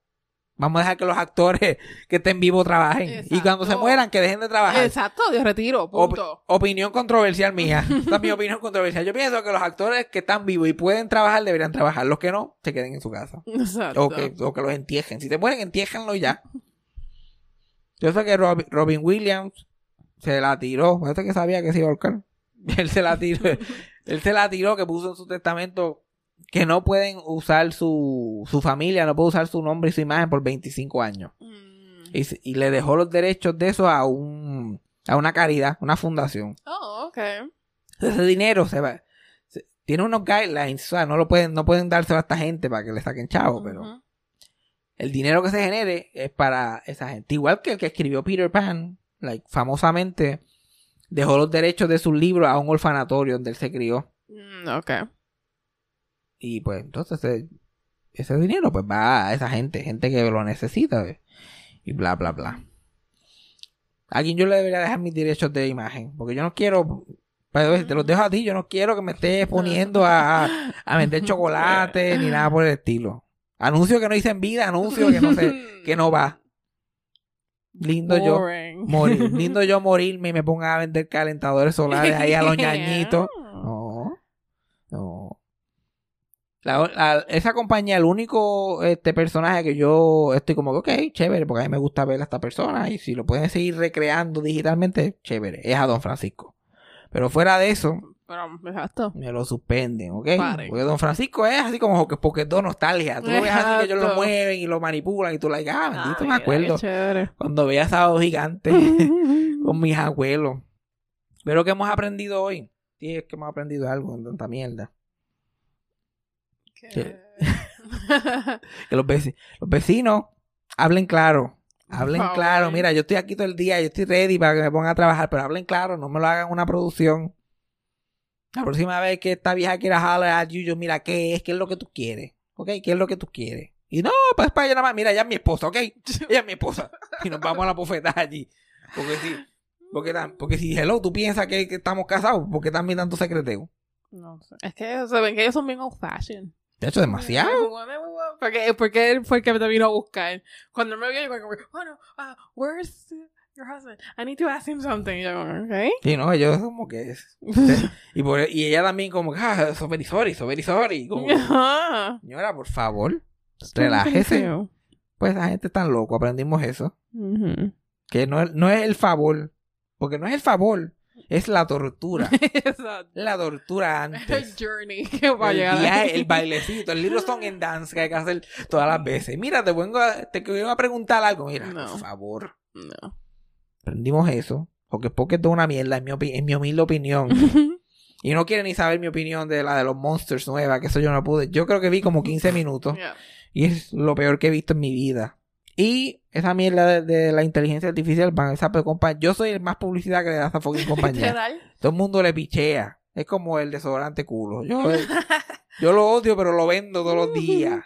Vamos a dejar que los actores que estén vivos trabajen. Y cuando se mueran, que dejen de trabajar. Exacto, yo retiro, Op- punto. opinión controversial mía. Esta es mi opinión controversial. Yo pienso que los actores que están vivos y pueden trabajar deberían trabajar. Los que no, se queden en su casa. Exacto. O que, o que los entierren. Si te mueren, entiérrenlo ya. Yo sé que Rob- Robin Williams se la tiró. Parece que sabía que se iba a ahorcar. Él se la tiró. Él se la tiró que puso en su testamento que no pueden usar su, su familia, no puede usar su nombre y su imagen por 25 años. Mm. Y, y le dejó los derechos de eso a un a una caridad, una fundación. Oh, ok. Ese dinero se va se- tiene unos guidelines, o sea, no lo pueden no pueden dárselo a esta gente para que le saquen chavo, pero el dinero que se genere es para esa gente. Igual que el que escribió Peter Pan, like, famosamente dejó los derechos de sus libros a un orfanatorio donde él se crió. Mm, ok. Y pues entonces eh, ese dinero pues va a esa gente, gente que lo necesita y bla bla bla. A quien yo le debería dejar mis derechos de imagen, porque yo no quiero, pero te los dejo a ti, yo no quiero que me estés poniendo a, a, a vender chocolate ni nada por el estilo. Anuncio que no hice en vida, anuncio que no sé, que no va. Lindo yo morir, lindo yo morirme y me ponga a vender calentadores solares ahí a los ñañitos. No, no. La- la- esa compañía, el único este personaje que yo estoy como que, ok, chévere, porque a mí me gusta ver a esta persona y si lo pueden seguir recreando digitalmente, chévere, es a Don Francisco. Pero fuera de eso, exacto. me lo suspenden, ¿ok? Pare. Porque Don Francisco es así como que porque es dos nostalgia. Tú lo ves así que ellos lo mueven y lo manipulan y tú like, ah, bendito, Ay, me acuerdo. Cuando veía Sábado Gigante con mis abuelos. Pero que hemos aprendido hoy. Sí, es que hemos aprendido algo en tanta mierda. Que los, veci- los vecinos hablen claro. Hablen claro. Mira, yo estoy aquí todo el día, yo estoy ready para que me pongan a trabajar, pero hablen claro, no me lo hagan una producción. La próxima vez que esta vieja quiera holler at you, yo, mira, ¿qué es? ¿Qué es lo que tú quieres? ¿Ok? ¿Qué es lo que tú quieres? Y no, pues para ella nada más, mira, ella es mi esposa, ¿ok? Ella es mi esposa. Y nos vamos a la bofetada allí. Porque si, porque, porque si, hello, tú piensas que, que estamos casados, ¿por qué también tanto secreteo? No sé. Es que se ven que ellos son bien old fashioned. De hecho, demasiado. Porque, porque él fue el que me vino a buscar. Cuando me vio, yo como, oh no, uh, where's your husband? I need to ask him something. Y yo okay. Sí, no, ellos como que es. Y, por, y ella también como ah, so very sorry, so very sorry. Como, señora, por favor. Relájese. Pues la gente está loco, aprendimos eso. Que no, no es el favor. Porque no es el favor, es la tortura. Exacto. la tortura antes. journey que va a El llegar bailecito, el little song and dance que hay que hacer todas las veces. Mira, te vengo a, te vengo a preguntar algo. Mira, No. por favor. No. Aprendimos eso. Porque porque es una mierda, en mi, opi- en mi humilde opinión. Y no quiere ni saber mi opinión de la de los Monsters nueva, que eso yo no pude. Yo creo que vi como 15 minutos. Yeah. Y es lo peor que he visto en mi vida. Y esa mierda de, de la inteligencia artificial, van esa compañía. Yo soy el más publicidad que le da a esa fucking compañía. Todo el mundo le pichea. Es como el desodorante culo. Yo, yo lo odio, pero lo vendo todos los días.